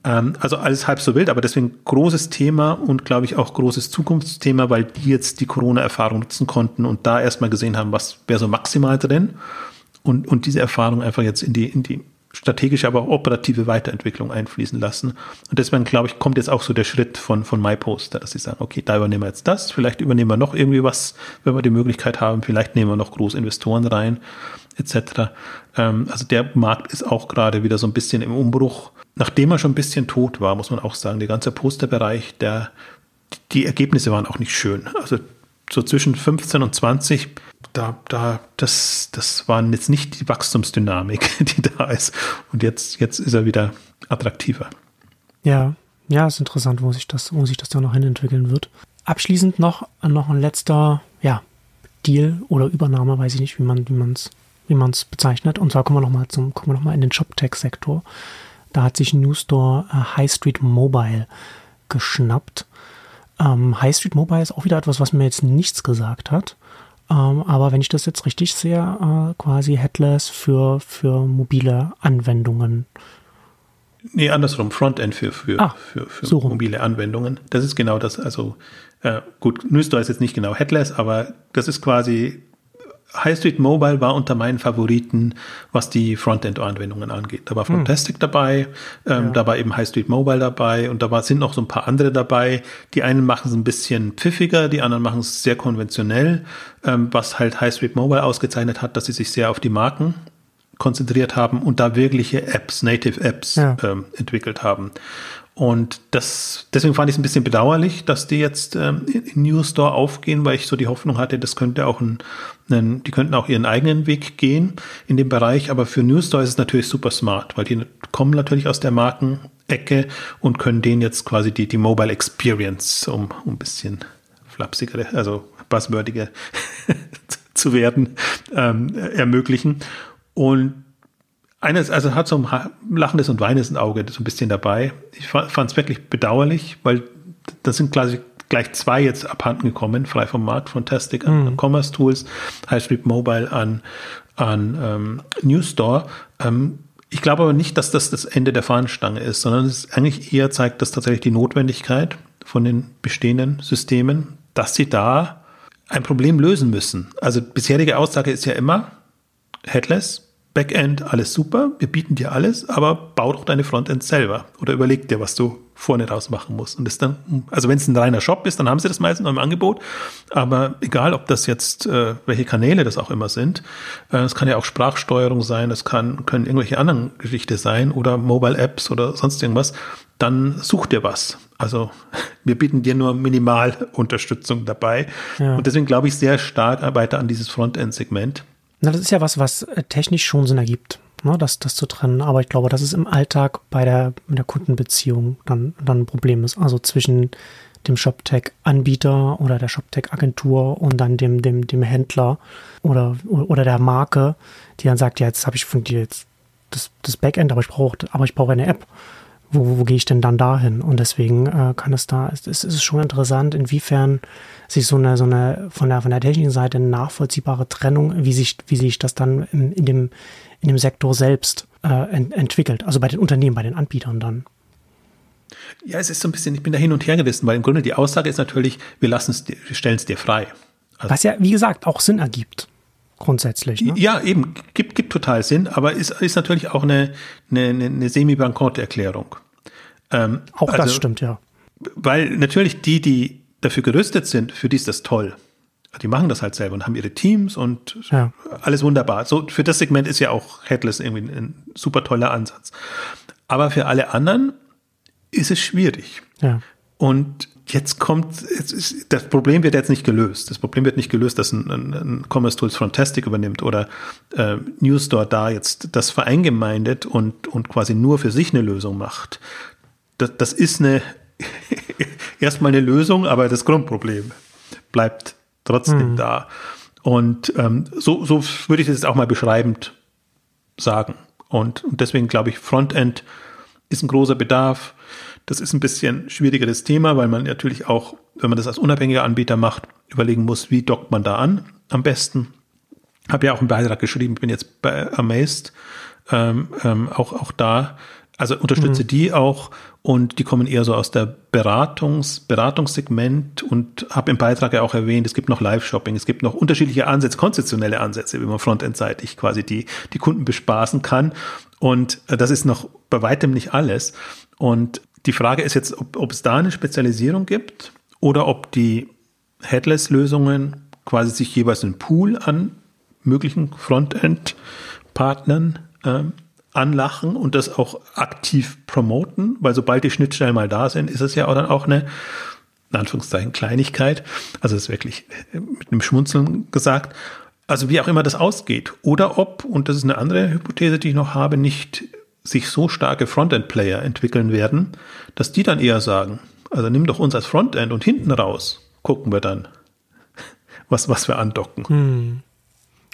Ähm, also alles halb so wild, aber deswegen großes Thema und glaube ich auch großes Zukunftsthema, weil die jetzt die Corona-Erfahrung nutzen konnten und da erstmal gesehen haben, was wäre so maximal drin und, und diese Erfahrung einfach jetzt in die, in die strategische, aber auch operative Weiterentwicklung einfließen lassen. Und deswegen, glaube ich, kommt jetzt auch so der Schritt von, von MyPoster, dass sie sagen, okay, da übernehmen wir jetzt das, vielleicht übernehmen wir noch irgendwie was, wenn wir die Möglichkeit haben, vielleicht nehmen wir noch Großinvestoren rein, etc. Ähm, also der Markt ist auch gerade wieder so ein bisschen im Umbruch nachdem er schon ein bisschen tot war, muss man auch sagen, der ganze Posterbereich, der, die Ergebnisse waren auch nicht schön. Also so zwischen 15 und 20, da, da, das, das waren jetzt nicht die Wachstumsdynamik, [LAUGHS] die da ist. Und jetzt, jetzt ist er wieder attraktiver. Ja, ja, ist interessant, wo sich das, wo sich das da noch hinentwickeln wird. Abschließend noch, noch ein letzter, ja, Deal oder Übernahme, weiß ich nicht, wie man, wie man es wie man's bezeichnet. Und zwar kommen wir nochmal zum, kommen wir noch mal in den ShopTech-Sektor. Da hat sich New Store äh, High Street Mobile geschnappt. Ähm, High Street Mobile ist auch wieder etwas, was mir jetzt nichts gesagt hat. Ähm, aber wenn ich das jetzt richtig sehe, äh, quasi Headless für, für mobile Anwendungen. Nee, andersrum, Frontend für, für, ah, für, für so mobile Anwendungen. Das ist genau das, also äh, gut, Store ist jetzt nicht genau Headless, aber das ist quasi High Street Mobile war unter meinen Favoriten, was die Frontend-Anwendungen angeht. Da war hm. Fantastic hm. dabei, ähm, ja. da war eben High Street Mobile dabei und da war, sind noch so ein paar andere dabei. Die einen machen es ein bisschen pfiffiger, die anderen machen es sehr konventionell, ähm, was halt High Street Mobile ausgezeichnet hat, dass sie sich sehr auf die Marken konzentriert haben und da wirkliche Apps, Native Apps ja. ähm, entwickelt haben. Und das, deswegen fand ich es ein bisschen bedauerlich, dass die jetzt ähm, in New Store aufgehen, weil ich so die Hoffnung hatte, das könnte auch ein, ein, die könnten auch ihren eigenen Weg gehen in dem Bereich. Aber für New Store ist es natürlich super smart, weil die kommen natürlich aus der Markenecke und können denen jetzt quasi die, die Mobile Experience, um, um ein bisschen flapsigere, also buzzwordige [LAUGHS] zu werden, ähm, ermöglichen. Und eines, also hat so ein lachendes und weinendes Auge so ein bisschen dabei. Ich fand es wirklich bedauerlich, weil das sind quasi gleich zwei jetzt abhanden gekommen, frei vom Markt, Fantastic an, mhm. Commerce Tools, High Street Mobile an, an ähm, New Store. Ähm, ich glaube aber nicht, dass das das Ende der Fahnenstange ist, sondern es eigentlich eher zeigt das tatsächlich die Notwendigkeit von den bestehenden Systemen, dass sie da ein Problem lösen müssen. Also bisherige Aussage ist ja immer Headless, Backend, alles super, wir bieten dir alles, aber bau doch deine Frontend selber oder überleg dir, was du vorne raus machen musst. Und das dann, also wenn es ein reiner Shop ist, dann haben sie das meistens noch im Angebot. Aber egal, ob das jetzt, äh, welche Kanäle das auch immer sind, äh, es kann ja auch Sprachsteuerung sein, es kann, können irgendwelche anderen Geschichte sein oder Mobile Apps oder sonst irgendwas, dann such dir was. Also [LAUGHS] wir bieten dir nur minimal [LAUGHS] Unterstützung dabei. Ja. Und deswegen glaube ich sehr stark weiter an dieses Frontend-Segment na, das ist ja was, was äh, technisch schon Sinn ergibt, ne, das, das zu trennen. Aber ich glaube, dass es im Alltag bei der, mit der Kundenbeziehung dann, dann ein Problem ist. Also zwischen dem ShopTech-Anbieter oder der ShopTech-Agentur und dann dem, dem, dem Händler oder, oder der Marke, die dann sagt, ja, jetzt habe ich von dir jetzt das, das Backend, aber ich brauche aber ich brauche eine App wo, wo gehe ich denn dann dahin? Und deswegen äh, kann es da, es, es ist schon interessant, inwiefern sich so eine, so eine von der, von der technischen Seite nachvollziehbare Trennung, wie sich, wie sich das dann in, in dem, in dem Sektor selbst äh, ent, entwickelt. Also bei den Unternehmen, bei den Anbietern dann. Ja, es ist so ein bisschen, ich bin da hin und her gerissen, weil im Grunde die Aussage ist natürlich, wir lassen es, wir stellen es dir frei. Also, Was ja, wie gesagt, auch Sinn ergibt grundsätzlich. Ne? Ja, eben, gibt, gibt total Sinn, aber ist, ist natürlich auch eine, eine, eine semi-bankrotte Erklärung. Ähm, auch also, das stimmt, ja. Weil natürlich die, die dafür gerüstet sind, für die ist das toll. Die machen das halt selber und haben ihre Teams und ja. alles wunderbar. So, für das Segment ist ja auch Headless irgendwie ein super toller Ansatz. Aber für alle anderen ist es schwierig. Ja. Und jetzt kommt, ist, das Problem wird jetzt nicht gelöst. Das Problem wird nicht gelöst, dass ein, ein, ein Commerce Tools Frontastic übernimmt oder äh, Newstore da jetzt das vereingemeindet und, und quasi nur für sich eine Lösung macht. Das, das ist eine [LAUGHS] erstmal eine Lösung, aber das Grundproblem bleibt trotzdem hm. da. Und ähm, so, so würde ich das jetzt auch mal beschreibend sagen. Und, und deswegen glaube ich, Frontend ist ein großer Bedarf. Das ist ein bisschen schwierigeres Thema, weil man natürlich auch, wenn man das als unabhängiger Anbieter macht, überlegen muss, wie dockt man da an am besten. Habe ja auch einen Beitrag geschrieben, bin jetzt bei Amazed, ähm, ähm, auch, auch da, also unterstütze mhm. die auch und die kommen eher so aus der Beratungs, Beratungssegment und habe im Beitrag ja auch erwähnt, es gibt noch Live-Shopping, es gibt noch unterschiedliche Ansätze, konzeptionelle Ansätze, wie man frontendseitig quasi die, die Kunden bespaßen kann. Und äh, das ist noch bei weitem nicht alles. Und die Frage ist jetzt, ob, ob es da eine Spezialisierung gibt oder ob die Headless-Lösungen quasi sich jeweils einen Pool an möglichen Frontend-Partnern ähm, anlachen und das auch aktiv promoten, weil sobald die Schnittstellen mal da sind, ist es ja auch dann auch eine, in Anführungszeichen, Kleinigkeit. Also das ist wirklich äh, mit einem Schmunzeln gesagt. Also wie auch immer das ausgeht. Oder ob, und das ist eine andere Hypothese, die ich noch habe, nicht sich so starke Frontend-Player entwickeln werden, dass die dann eher sagen, also nimm doch uns als Frontend und hinten raus gucken wir dann, [LAUGHS] was, was wir andocken. Hm.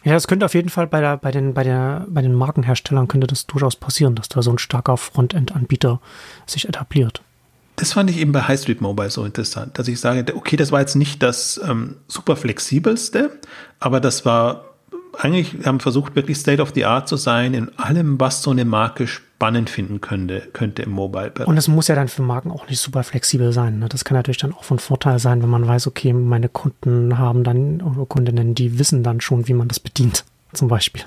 Ja, es könnte auf jeden Fall bei, der, bei, den, bei, der, bei den Markenherstellern könnte das durchaus passieren, dass da so ein starker Frontend-Anbieter sich etabliert. Das fand ich eben bei High Street Mobile so interessant, dass ich sage, okay, das war jetzt nicht das ähm, super flexibelste, aber das war eigentlich, wir haben versucht, wirklich State of the Art zu sein in allem, was so eine Marke spannend finden könnte, könnte im Mobile-Bereich. Und es muss ja dann für Marken auch nicht super flexibel sein. Ne? Das kann natürlich dann auch von Vorteil sein, wenn man weiß, okay, meine Kunden haben dann, oder Kundinnen, die wissen dann schon, wie man das bedient, zum Beispiel.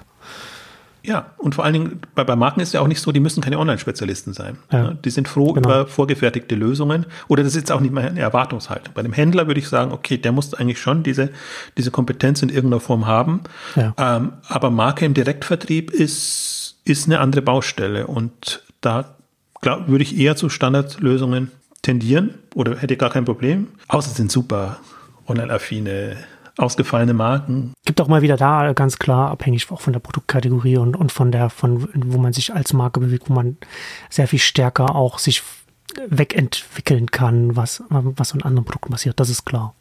Ja, und vor allen Dingen bei, bei Marken ist ja auch nicht so, die müssen keine Online-Spezialisten sein. Ja. Ne? Die sind froh genau. über vorgefertigte Lösungen oder das ist jetzt auch nicht mehr eine Erwartungshaltung. Bei dem Händler würde ich sagen, okay, der muss eigentlich schon diese, diese Kompetenz in irgendeiner Form haben. Ja. Ähm, aber Marke im Direktvertrieb ist ist eine andere Baustelle und da glaub, würde ich eher zu Standardlösungen tendieren oder hätte gar kein Problem. Außer es sind super online-affine, ausgefallene Marken. Gibt auch mal wieder da ganz klar, abhängig auch von der Produktkategorie und, und von der, von wo man sich als Marke bewegt, wo man sehr viel stärker auch sich wegentwickeln kann, was, was an anderen Produkten passiert. Das ist klar.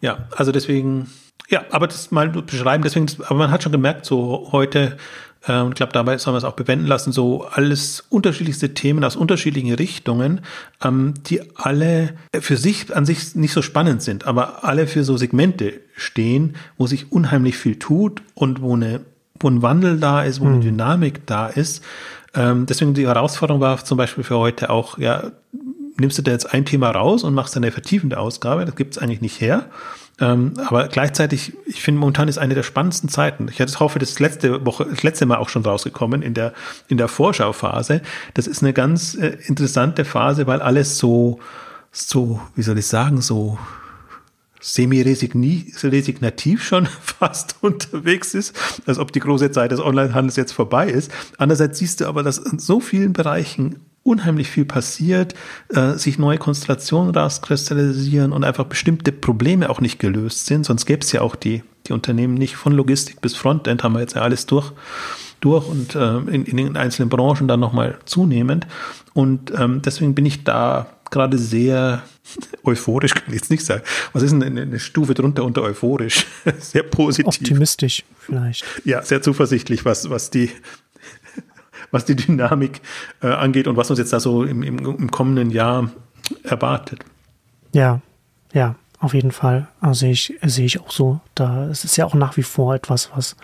Ja, also deswegen, ja, aber das mal beschreiben, deswegen, aber man hat schon gemerkt, so heute äh, und ich glaube, dabei sollen wir es auch bewenden lassen, so alles unterschiedlichste Themen aus unterschiedlichen Richtungen, ähm, die alle für sich an sich nicht so spannend sind, aber alle für so Segmente stehen, wo sich unheimlich viel tut und wo eine wo ein Wandel da ist, wo eine hm. Dynamik da ist. Ähm, deswegen die Herausforderung war zum Beispiel für heute auch, ja, nimmst du da jetzt ein Thema raus und machst dann eine vertiefende Ausgabe, das gibt es eigentlich nicht her. Ähm, aber gleichzeitig, ich finde, momentan ist eine der spannendsten Zeiten. Ich hoffe, das letzte Woche, das letzte Mal auch schon rausgekommen in der, in der Vorschauphase. Das ist eine ganz äh, interessante Phase, weil alles so, so, wie soll ich sagen, so semi-resignativ schon [LAUGHS] fast unterwegs ist, als ob die große Zeit des Onlinehandels jetzt vorbei ist. Andererseits siehst du aber, dass in so vielen Bereichen unheimlich viel passiert, äh, sich neue Konstellationen rauskristallisieren und einfach bestimmte Probleme auch nicht gelöst sind. Sonst gäbe es ja auch die, die Unternehmen nicht von Logistik bis Frontend, haben wir jetzt ja alles durch, durch und äh, in, in den einzelnen Branchen dann nochmal zunehmend. Und ähm, deswegen bin ich da gerade sehr [LAUGHS] euphorisch, kann ich jetzt nicht sagen. Was ist denn eine, eine Stufe drunter unter euphorisch? [LAUGHS] sehr positiv. Optimistisch vielleicht. Ja, sehr zuversichtlich, was, was die was die [LAUGHS] Dynamik äh, angeht und was uns jetzt da so im, im, im kommenden Jahr erwartet. Ja, ja, auf jeden Fall. Also sehe ich, sehe ich auch so. Da es ist ja auch nach wie vor etwas, was,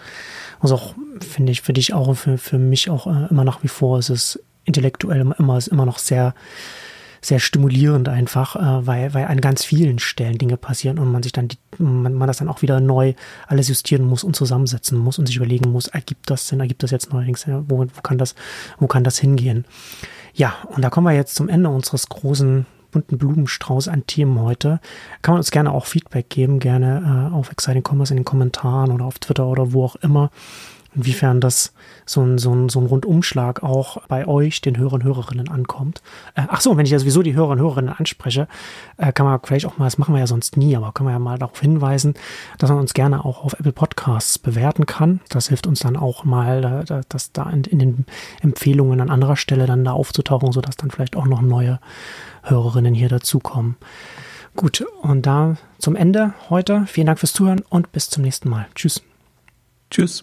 was auch, finde ich, für dich auch, für, für mich auch äh, immer nach wie vor ist es intellektuell immer, ist immer noch sehr, sehr stimulierend einfach, äh, weil, weil an ganz vielen Stellen Dinge passieren und man sich dann, die, man, man das dann auch wieder neu alles justieren muss und zusammensetzen muss und sich überlegen muss, ergibt das Sinn, ergibt das jetzt neuerdings, wo, wo kann das, wo kann das hingehen? Ja, und da kommen wir jetzt zum Ende unseres großen bunten Blumenstrauß an Themen heute. Kann man uns gerne auch Feedback geben, gerne äh, auf Exciting Commerce in den Kommentaren oder auf Twitter oder wo auch immer inwiefern das so ein, so ein, so ein Rundumschlag auch bei euch, den Hörern und Hörerinnen, ankommt. Äh, ach so, wenn ich ja sowieso die Hörer und Hörerinnen anspreche, äh, kann man vielleicht auch mal, das machen wir ja sonst nie, aber kann man ja mal darauf hinweisen, dass man uns gerne auch auf Apple Podcasts bewerten kann. Das hilft uns dann auch mal, äh, das da in, in den Empfehlungen an anderer Stelle dann da aufzutauchen, sodass dann vielleicht auch noch neue Hörerinnen hier dazukommen. Gut, und da zum Ende heute. Vielen Dank fürs Zuhören und bis zum nächsten Mal. Tschüss. Tschüss.